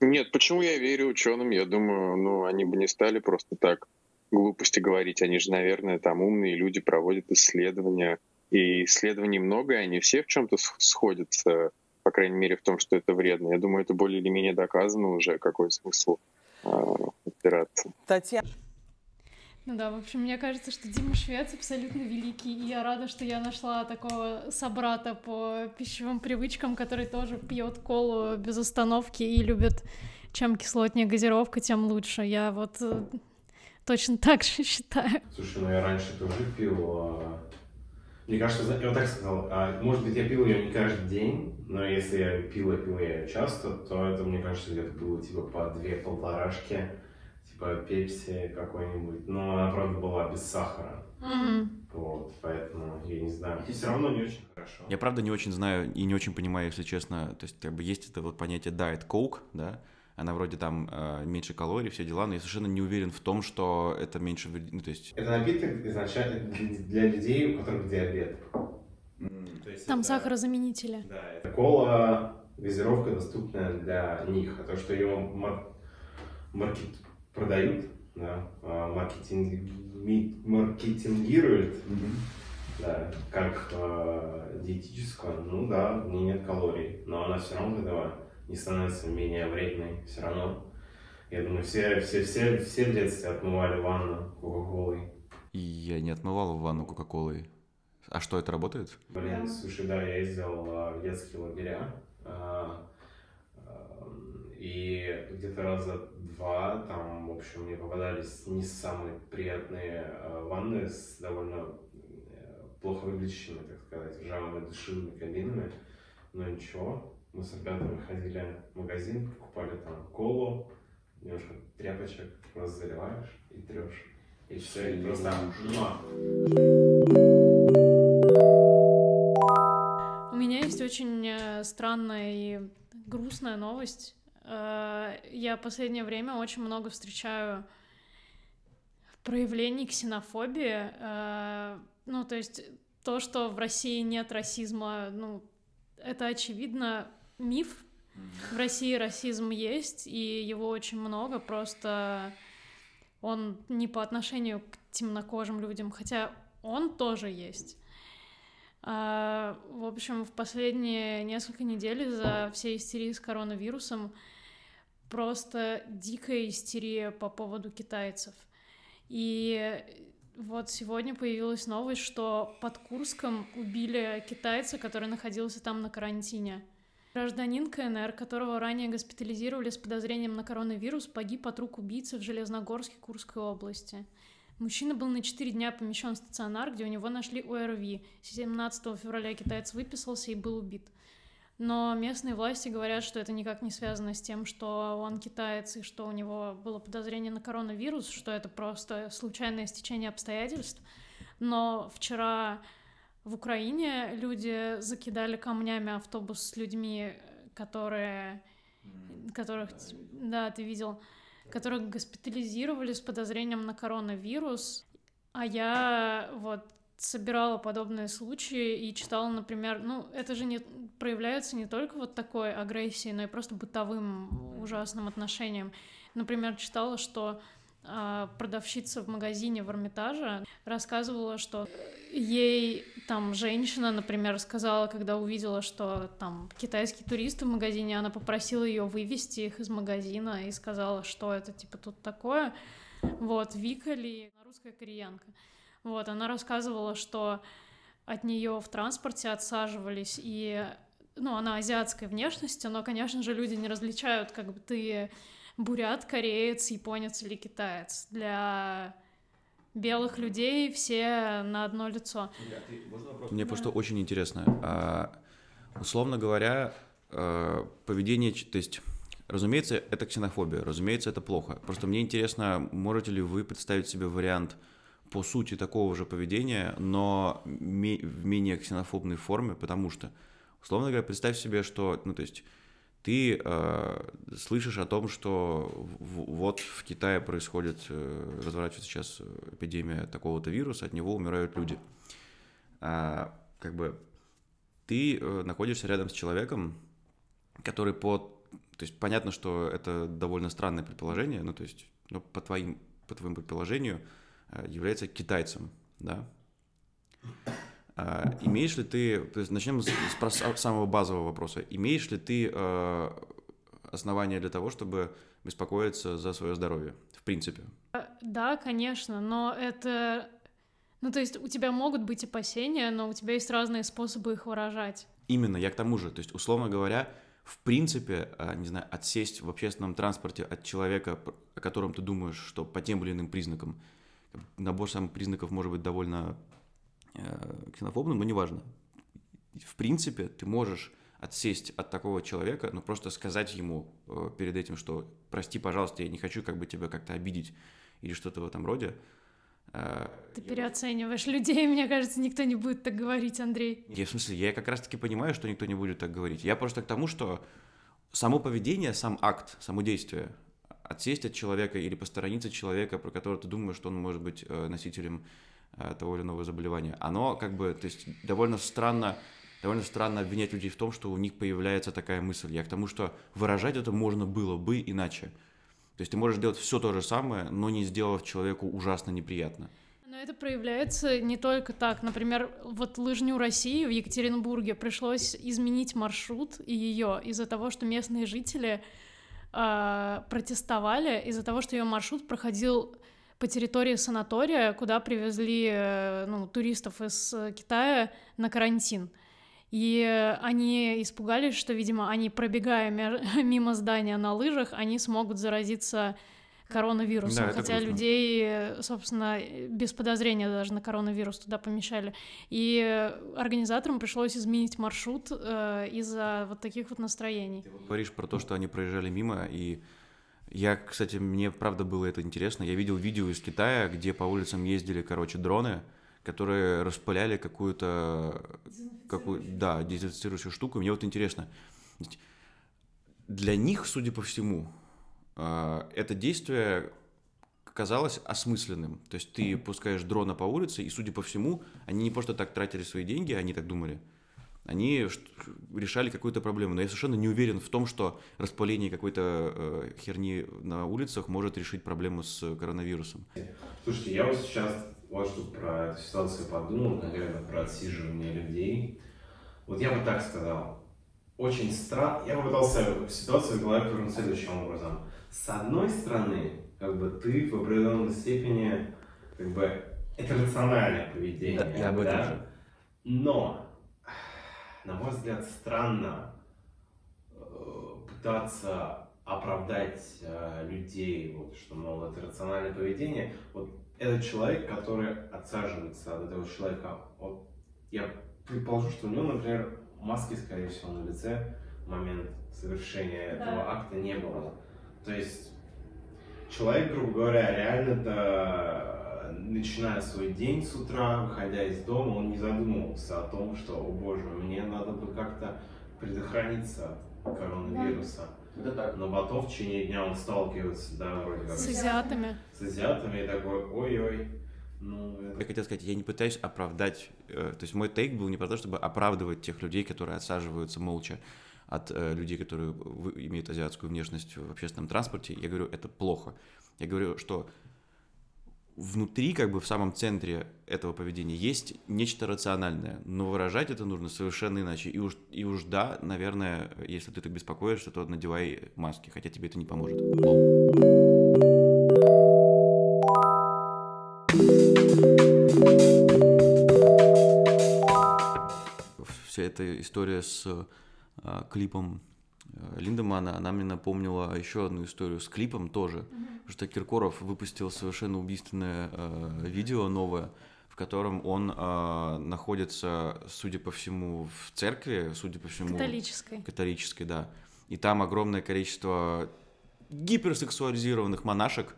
Нет, почему я верю ученым? Я думаю, ну, они бы не стали просто так глупости говорить. Они же, наверное, там умные люди проводят исследования. И исследований много, и они все в чем-то сходятся, по крайней мере, в том, что это вредно. Я думаю, это более или менее доказано уже, какой смысл э, опираться. Татьяна. Ну да, в общем, мне кажется, что Дима Швец абсолютно великий, и я рада, что я нашла такого собрата по пищевым привычкам, который тоже пьет колу без остановки и любит чем кислотнее газировка, тем лучше. Я вот э, точно так же считаю. Слушай, ну я раньше тоже пил. А... Мне кажется, я вот так сказал, а, может быть, я пил ее не каждый день, но если я пил, я пил ее часто, то это, мне кажется, где-то было типа по две полторашки типа пепси какой-нибудь, но она, правда, была без сахара. Вот, поэтому я не знаю. И все равно не очень хорошо. Я, правда, не очень знаю и не очень понимаю, если честно. То есть, как бы есть это вот понятие diet coke, да, она вроде там э, меньше калорий, все дела, но я совершенно не уверен в том, что это меньше, вред- ну, то есть... Это напиток изначально для людей, у которых диабет. Есть Там это- сахарозаменители. Да, это кола, газировка доступная для них. А то, что ее мар- маркет продают, да, а, маркетинг, маркетингируют, да, как э, диетическую, ну да, в ней нет калорий, но она все равно этого не становится менее вредной, все равно. Я думаю, все, все, все, все в детстве отмывали ванну кока-колой. И я не отмывал в ванну Кока-Колой. А что, это работает? Блин, слушай, да, я ездил а, в детские лагеря. И где-то раза два там, в общем, мне попадались не самые приятные а, ванны с довольно э, плохо выглядящими, так сказать, ржавыми душевыми кабинами. Но ничего, мы с ребятами ходили в магазин, покупали там колу, немножко тряпочек, просто заливаешь и трешь. И все, и просто. У меня есть очень э, странная и грустная новость. Э, Я в последнее время очень много встречаю проявлений ксенофобии. Э, Ну, то есть то, что в России нет расизма, ну, это очевидно миф. В России расизм есть, и его очень много, просто он не по отношению к темнокожим людям, хотя он тоже есть. А, в общем, в последние несколько недель из-за всей истерии с коронавирусом просто дикая истерия по поводу китайцев. И вот сегодня появилась новость, что под Курском убили китайца, который находился там на карантине. Гражданин КНР, которого ранее госпитализировали с подозрением на коронавирус, погиб от рук убийцы в Железногорске Курской области. Мужчина был на 4 дня помещен в стационар, где у него нашли ОРВИ. 17 февраля китаец выписался и был убит. Но местные власти говорят, что это никак не связано с тем, что он китаец и что у него было подозрение на коронавирус, что это просто случайное стечение обстоятельств. Но вчера в Украине люди закидали камнями автобус с людьми, которые, которых, да, ты видел, которых госпитализировали с подозрением на коронавирус. А я вот собирала подобные случаи и читала, например, ну, это же не проявляется не только вот такой агрессией, но и просто бытовым ужасным отношением. Например, читала, что а, продавщица в магазине в Эрмитаже рассказывала, что ей там женщина, например, сказала, когда увидела, что там китайские туристы в магазине, она попросила ее вывести их из магазина и сказала, что это типа тут такое. Вот, Вика Ли, русская кореянка. Вот, она рассказывала, что от нее в транспорте отсаживались, и, ну, она азиатской внешности, но, конечно же, люди не различают, как бы ты бурят, кореец, японец или китаец. Для белых людей все на одно лицо. Мне просто очень интересно. А, условно говоря, а, поведение, то есть, разумеется, это ксенофобия, разумеется, это плохо. Просто мне интересно, можете ли вы представить себе вариант по сути такого же поведения, но в менее ксенофобной форме, потому что, условно говоря, представь себе, что, ну, то есть, ты э, слышишь о том, что в- вот в Китае происходит, э, разворачивается сейчас эпидемия такого-то вируса, от него умирают люди. А, как бы ты э, находишься рядом с человеком, который по... То есть понятно, что это довольно странное предположение, ну то есть ну, по, твоим, по твоему предположению является китайцем, да? А, имеешь ли ты, то есть начнем с, с самого базового вопроса, имеешь ли ты э, основания для того, чтобы беспокоиться за свое здоровье, в принципе? Да, конечно, но это... Ну, то есть у тебя могут быть опасения, но у тебя есть разные способы их выражать. Именно, я к тому же. То есть, условно говоря, в принципе, а, не знаю, отсесть в общественном транспорте от человека, о котором ты думаешь, что по тем или иным признакам, набор самых признаков может быть довольно э, ксенофобным, но неважно. В принципе, ты можешь отсесть от такого человека, но просто сказать ему э, перед этим, что прости, пожалуйста, я не хочу как бы тебя как-то обидеть или что-то в этом роде. Э, Ты переоцениваешь людей, мне кажется, никто не будет так говорить, Андрей. Я, в смысле, я как раз-таки понимаю, что никто не будет так говорить. Я просто к тому, что само поведение, сам акт, само действие, отсесть от человека или посторониться человека, про которого ты думаешь, что он может быть э, носителем э, того или иного заболевания, оно как бы, то есть довольно странно, довольно странно обвинять людей в том, что у них появляется такая мысль. Я к тому, что выражать это можно было бы иначе. То есть ты можешь делать все то же самое, но не сделав человеку ужасно неприятно. Но это проявляется не только так. Например, вот лыжню России в Екатеринбурге пришлось изменить маршрут и ее из-за того, что местные жители э, протестовали, из-за того, что ее маршрут проходил по территории санатория, куда привезли э, ну, туристов из Китая на карантин. И они испугались, что, видимо, они, пробегая мимо здания на лыжах, они смогут заразиться коронавирусом, да, хотя людей, собственно, без подозрения даже на коронавирус туда помещали. И организаторам пришлось изменить маршрут э, из-за вот таких вот настроений. Ты говоришь про то, что они проезжали мимо, и я, кстати, мне правда было это интересно. Я видел видео из Китая, где по улицам ездили, короче, дроны, которые распыляли какую-то, какую, да, дезинфицирующую штуку. Мне вот интересно, для них, судя по всему, это действие казалось осмысленным. То есть ты пускаешь дрона по улице, и, судя по всему, они не просто так тратили свои деньги, они так думали. Они решали какую-то проблему. Но я совершенно не уверен в том, что распыление какой-то э, херни на улицах может решить проблему с коронавирусом. Слушайте, я вот сейчас вот что про эту ситуацию подумал, наверное, про отсиживание людей. Вот я бы так сказал. Очень странно. Я попытался ситуацию в голове следующим образом с одной стороны, как бы ты в определенной степени, как бы, это рациональное поведение. Да, я об этом да? Но, на мой взгляд, странно э, пытаться оправдать э, людей, вот, что, мол, это рациональное поведение. Вот этот человек, который отсаживается от этого человека, вот, я предположу, что у него, например, маски, скорее всего, на лице в момент совершения да. этого акта не было. То есть человек, грубо говоря, реально-то, начиная свой день с утра, выходя из дома, он не задумывался о том, что, о боже, мне надо бы как-то предохраниться от коронавируса. Да. так. Но потом в течение дня он сталкивается, да, вроде как... С азиатами. С азиатами и такой, ой-ой, ну, это... Я хотел сказать, я не пытаюсь оправдать, э, то есть мой тейк был не про то, чтобы оправдывать тех людей, которые отсаживаются молча от э, людей, которые имеют азиатскую внешность в общественном транспорте, я говорю, это плохо. Я говорю, что внутри, как бы в самом центре этого поведения есть нечто рациональное, но выражать это нужно совершенно иначе. И уж, и уж да, наверное, если ты так беспокоишься, то надевай маски, хотя тебе это не поможет. Вся эта история с клипом э, Линдемана, она мне напомнила еще одну историю с клипом тоже, mm-hmm. потому что Киркоров выпустил совершенно убийственное э, видео новое, в котором он э, находится, судя по всему, в церкви, судя по всему... Католической. Католической, да. И там огромное количество гиперсексуализированных монашек,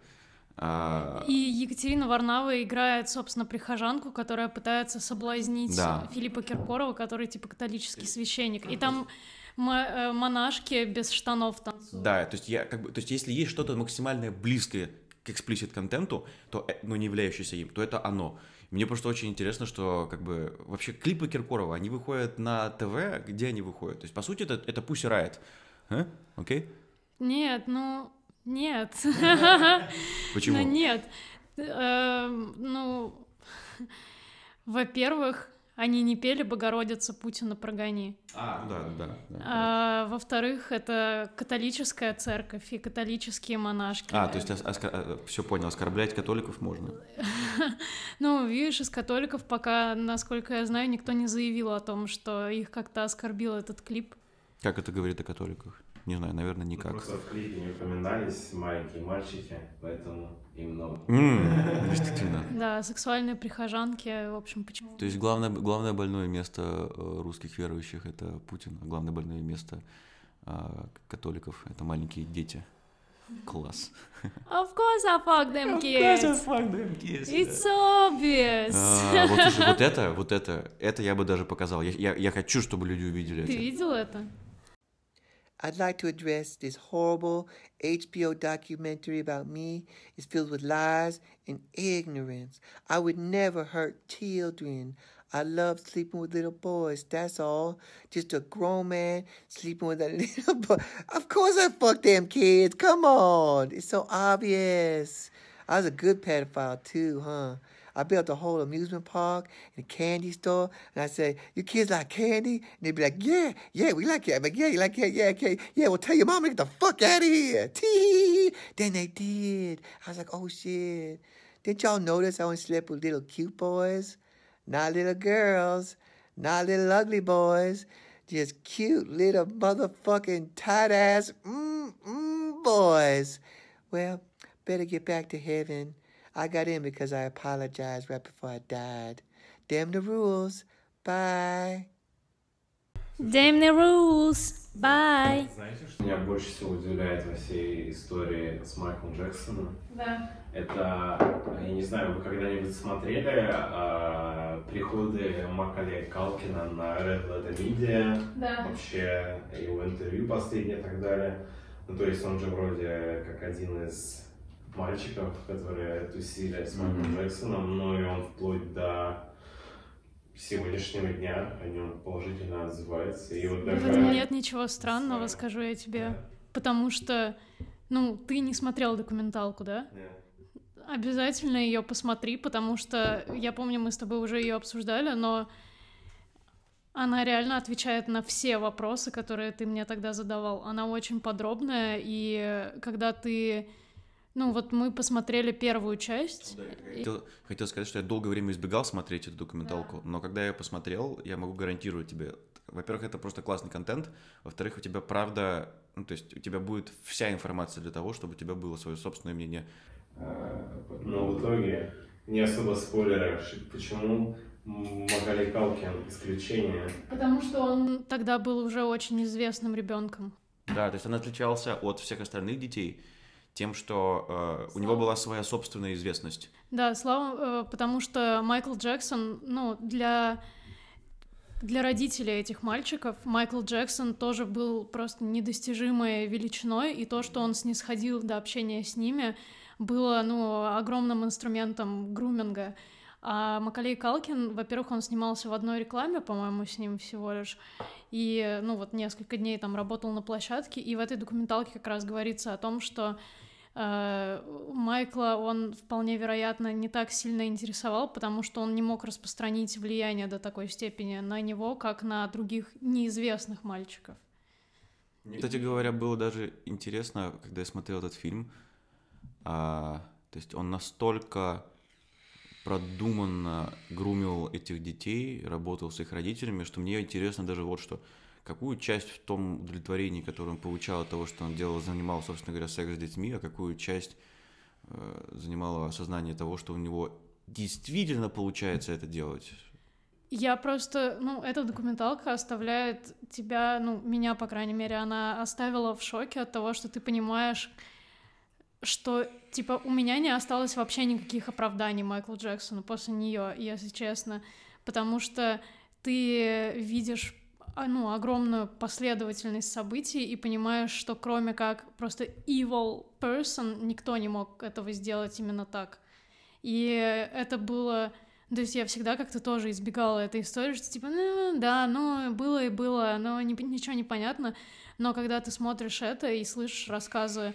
а, и Екатерина Варнава играет, собственно, прихожанку, которая пытается соблазнить да. Филиппа Киркорова, который типа католический священник. И там э, монашки без штанов танцуют. Да, то есть я как бы, то есть если есть что-то максимально близкое к эксплисит контенту, то, э, но не являющееся им, то это оно. Мне просто очень интересно, что как бы вообще клипы Киркорова, они выходят на ТВ, где они выходят? То есть, по сути, это, это Pussy Riot. А? Окей? Okay? Нет, ну, нет. Почему? Ну, нет. Эм, ну, во-первых, они не пели «Богородица Путина прогони». А, да, да. да. А, во-вторых, это католическая церковь и католические монашки. А, то есть, оскор... Э, все понял, оскорблять католиков можно? Ну, видишь, из католиков пока, насколько я знаю, никто не заявил о том, что их как-то оскорбил этот клип. Как это говорит о католиках? Не знаю, наверное, никак. Ну, просто в клипе не упоминались маленькие мальчики, поэтому им много. Mm, действительно. Да, сексуальные прихожанки, в общем, почему? То есть главное, главное больное место э, русских верующих — это Путин, а главное больное место а, католиков — это маленькие дети. Класс. Of course I fuck them kids. Of course I fuck them kids. It's obvious. А, вот, слушай, вот это, вот это, это я бы даже показал. Я, я, я хочу, чтобы люди увидели Ты это. видел это? I'd like to address this horrible HBO documentary about me. It's filled with lies and ignorance. I would never hurt children. I love sleeping with little boys. That's all. Just a grown man sleeping with a little boy. Of course I fuck them kids. Come on. It's so obvious. I was a good pedophile too, huh? I built a whole amusement park and a candy store. And I say, you kids like candy? And they'd be like, yeah, yeah, we like it. I'm like, yeah, you like it? Yeah, okay. Yeah, well, tell your mom to get the fuck out of here. Tee. Then they did. I was like, oh, shit. Didn't y'all notice I only slept with little cute boys? Not little girls. Not little ugly boys. Just cute little motherfucking tight ass mm, mm, boys. Well, better get back to heaven. I got in because I apologized right before I died. Damn the rules. Bye. Damn the rules. Bye. Знаете, что меня больше всего удивляет во всей истории с Майклом Джексоном? Да. Это, я не знаю, вы когда-нибудь смотрели а, приходы Макалея Калкина на Red Letter Media? Да. Вообще его интервью последнее и так далее. Ну, то есть он же вроде как один из мальчиков, которые тусили с Майклом Мгм. Джексоном, ну и он вплоть до сегодняшнего дня о нем положительно отзывается. И вот В даже... этом нет ничего странного, скажу я тебе. Потому что, ну, ты не смотрел документалку, да? Обязательно ее посмотри, потому что я помню, мы с тобой уже ее обсуждали, но она реально отвечает на все вопросы, которые ты мне тогда задавал. Она очень подробная, и когда ты... Ну, вот мы посмотрели первую часть. Хотел, хотел сказать, что я долгое время избегал смотреть эту документалку, но когда я посмотрел, я могу гарантировать тебе, во-первых, это просто классный контент, во-вторых, у тебя правда, ну, то есть у тебя будет вся информация для того, чтобы у тебя было свое собственное мнение. Но в итоге не особо спойлеры, почему Магали Калкин исключение. Потому что он тогда был уже очень известным ребенком. Да, то есть он отличался от всех остальных детей тем, что э, у него была своя собственная известность. Да, слава, э, потому что Майкл Джексон, ну, для для родителей этих мальчиков Майкл Джексон тоже был просто недостижимой величиной, и то, что он снисходил до общения с ними, было, ну, огромным инструментом груминга. А Макалей Калкин, во-первых, он снимался в одной рекламе, по-моему, с ним всего лишь, и, ну, вот несколько дней там работал на площадке, и в этой документалке как раз говорится о том, что э, Майкла он вполне вероятно не так сильно интересовал, потому что он не мог распространить влияние до такой степени на него, как на других неизвестных мальчиков. Кстати говоря, было даже интересно, когда я смотрел этот фильм, а, то есть он настолько продуманно грумил этих детей, работал с их родителями, что мне интересно даже вот что, какую часть в том удовлетворении, которое он получал от того, что он делал, занимал, собственно говоря, секс с детьми, а какую часть э, занимало осознание того, что у него действительно получается это делать. Я просто, ну, эта документалка оставляет тебя, ну, меня, по крайней мере, она оставила в шоке от того, что ты понимаешь, что, типа, у меня не осталось вообще никаких оправданий Майклу Джексону после нее, если честно, потому что ты видишь а, ну, огромную последовательность событий и понимаешь, что кроме как просто evil person, никто не мог этого сделать именно так. И это было... То есть я всегда как-то тоже избегала этой истории, что типа, ну да, ну было и было, но ничего не понятно. Но когда ты смотришь это и слышишь рассказы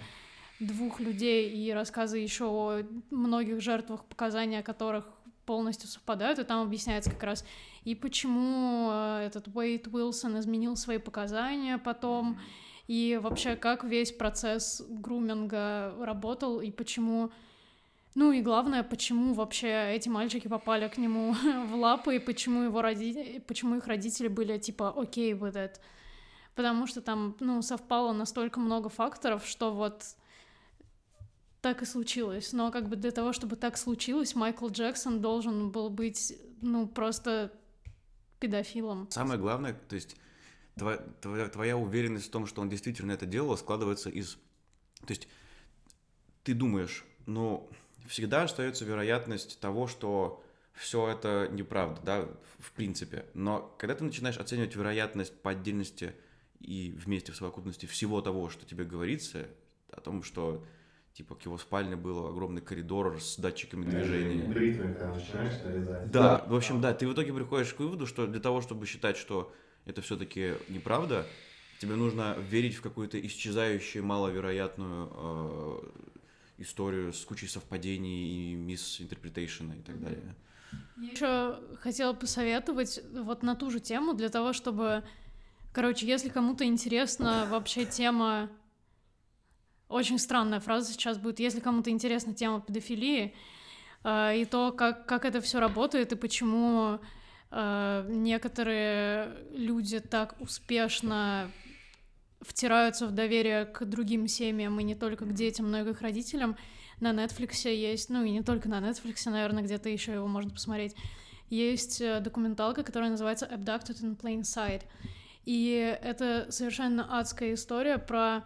двух людей и рассказы еще о многих жертвах, показания которых полностью совпадают, и там объясняется как раз и почему этот Уэйт Уилсон изменил свои показания потом, и вообще как весь процесс груминга работал, и почему... Ну и главное, почему вообще эти мальчики попали к нему в лапы, и почему, его роди... почему их родители были типа окей okay with it. Потому что там, ну, совпало настолько много факторов, что вот так и случилось. Но как бы для того, чтобы так случилось, Майкл Джексон должен был быть, ну, просто педофилом. Самое главное, то есть твоя, твоя, уверенность в том, что он действительно это делал, складывается из... То есть ты думаешь, ну, всегда остается вероятность того, что все это неправда, да, в принципе. Но когда ты начинаешь оценивать вероятность по отдельности и вместе в совокупности всего того, что тебе говорится, о том, что типа к его спальне был огромный коридор с датчиками движения. Когда начинаешь нарезать. Да, в общем, да, ты в итоге приходишь к выводу, что для того, чтобы считать, что это все-таки неправда, тебе нужно верить в какую-то исчезающую маловероятную э, историю с кучей совпадений и мисс-интерпретейшена и так далее. Я еще хотела посоветовать вот на ту же тему для того, чтобы, короче, если кому-то интересна вообще тема, очень странная фраза сейчас будет, если кому-то интересна тема педофилии э, и то, как, как это все работает и почему э, некоторые люди так успешно втираются в доверие к другим семьям и не только к детям, но и к их родителям. На Netflix есть, ну и не только на Netflix, наверное, где-то еще его можно посмотреть. Есть э, документалка, которая называется Abducted in Plain Sight. И это совершенно адская история про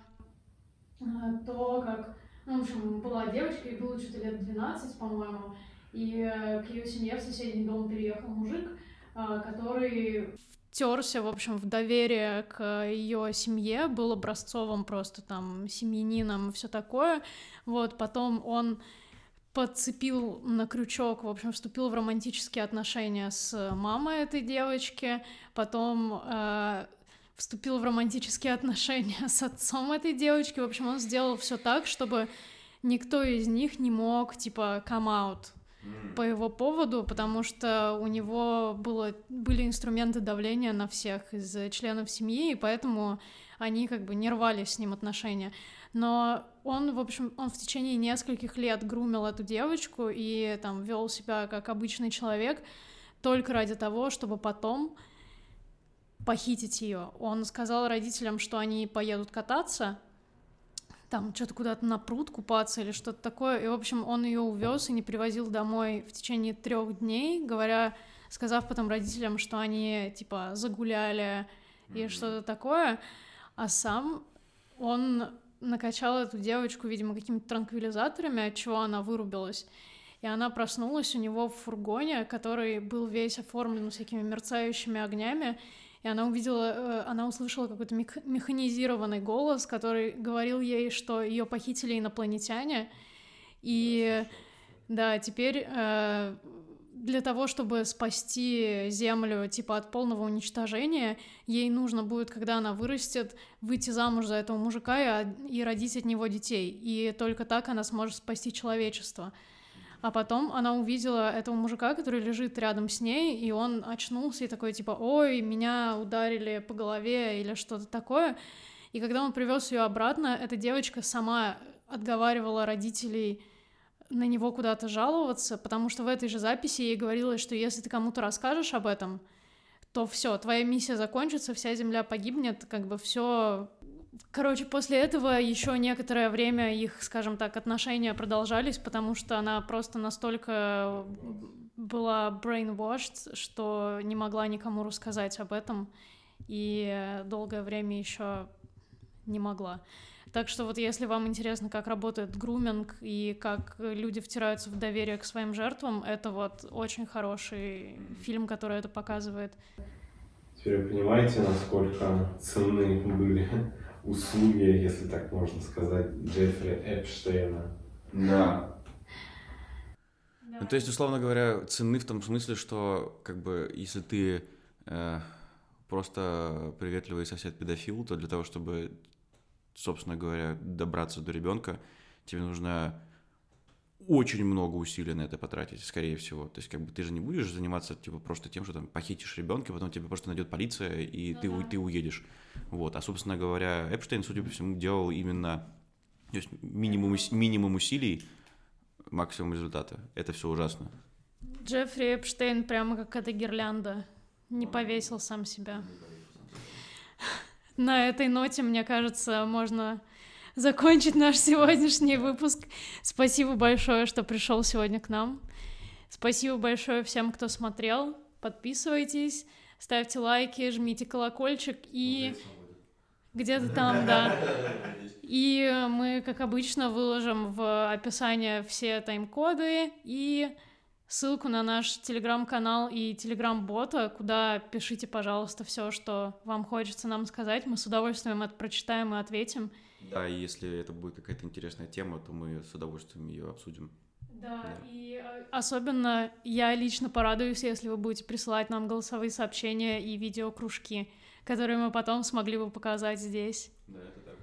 то, как, ну, в общем, была девочка, ей было что-то лет 12, по-моему, и э, к ее семье в соседний дом переехал мужик, который втерся, в общем, в доверие к ее семье, был образцовым просто там семьянином, все такое. Вот, потом он подцепил на крючок, в общем, вступил в романтические отношения с мамой этой девочки, потом э, вступил в романтические отношения с отцом этой девочки. В общем, он сделал все так, чтобы никто из них не мог, типа, come out по его поводу, потому что у него было, были инструменты давления на всех из членов семьи, и поэтому они как бы не рвали с ним отношения. Но он, в общем, он в течение нескольких лет грумил эту девочку и там вел себя как обычный человек только ради того, чтобы потом похитить ее. Он сказал родителям, что они поедут кататься, там что-то куда-то на пруд купаться или что-то такое. И, в общем, он ее увез и не привозил домой в течение трех дней, говоря, сказав потом родителям, что они типа загуляли и mm-hmm. что-то такое. А сам он накачал эту девочку, видимо, какими-то транквилизаторами, от чего она вырубилась. И она проснулась у него в фургоне, который был весь оформлен всякими мерцающими огнями, и она увидела, э, она услышала какой-то механизированный голос, который говорил ей, что ее похитили инопланетяне, и да, теперь э, для того, чтобы спасти Землю типа от полного уничтожения, ей нужно будет, когда она вырастет, выйти замуж за этого мужика и, и родить от него детей. И только так она сможет спасти человечество. А потом она увидела этого мужика, который лежит рядом с ней, и он очнулся и такой типа, ой, меня ударили по голове или что-то такое. И когда он привез ее обратно, эта девочка сама отговаривала родителей на него куда-то жаловаться, потому что в этой же записи ей говорилось, что если ты кому-то расскажешь об этом, то все, твоя миссия закончится, вся земля погибнет, как бы все Короче, после этого еще некоторое время их, скажем так, отношения продолжались, потому что она просто настолько была brainwashed, что не могла никому рассказать об этом, и долгое время еще не могла. Так что вот если вам интересно, как работает груминг и как люди втираются в доверие к своим жертвам, это вот очень хороший фильм, который это показывает. Теперь вы понимаете, насколько ценны были услуги, если так можно сказать, Джеффри Эпштейна. Да. Ну, то есть, условно говоря, цены в том смысле, что, как бы, если ты э, просто приветливый сосед-педофил, то для того, чтобы, собственно говоря, добраться до ребенка, тебе нужно очень много усилий на это потратить, скорее всего. То есть, как бы ты же не будешь заниматься типа просто тем, что там похитишь ребенка, потом тебя просто найдет полиция, и ну, ты, да. ты уедешь. Вот. А, собственно говоря, Эпштейн, судя по всему, делал именно то есть минимум, минимум усилий, максимум результата. Это все ужасно. Джеффри Эпштейн прямо как эта гирлянда. Не повесил сам себя. На этой ноте, мне кажется, можно закончить наш сегодняшний выпуск. Спасибо большое, что пришел сегодня к нам. Спасибо большое всем, кто смотрел. Подписывайтесь, ставьте лайки, жмите колокольчик и где-то там, да. И мы, как обычно, выложим в описание все тайм-коды и ссылку на наш телеграм-канал и телеграм-бота, куда пишите, пожалуйста, все, что вам хочется нам сказать. Мы с удовольствием это прочитаем и ответим. Да, и если это будет какая-то интересная тема, то мы с удовольствием ее обсудим. Да, да, и а, особенно я лично порадуюсь, если вы будете присылать нам голосовые сообщения и видеокружки, которые мы потом смогли бы показать здесь. Да, это так.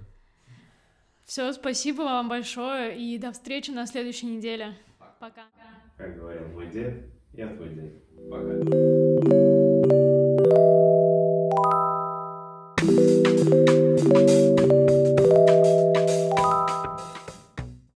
Все, спасибо вам большое и до встречи на следующей неделе. Пока. Как говорил мой дед, я твой дед. Пока.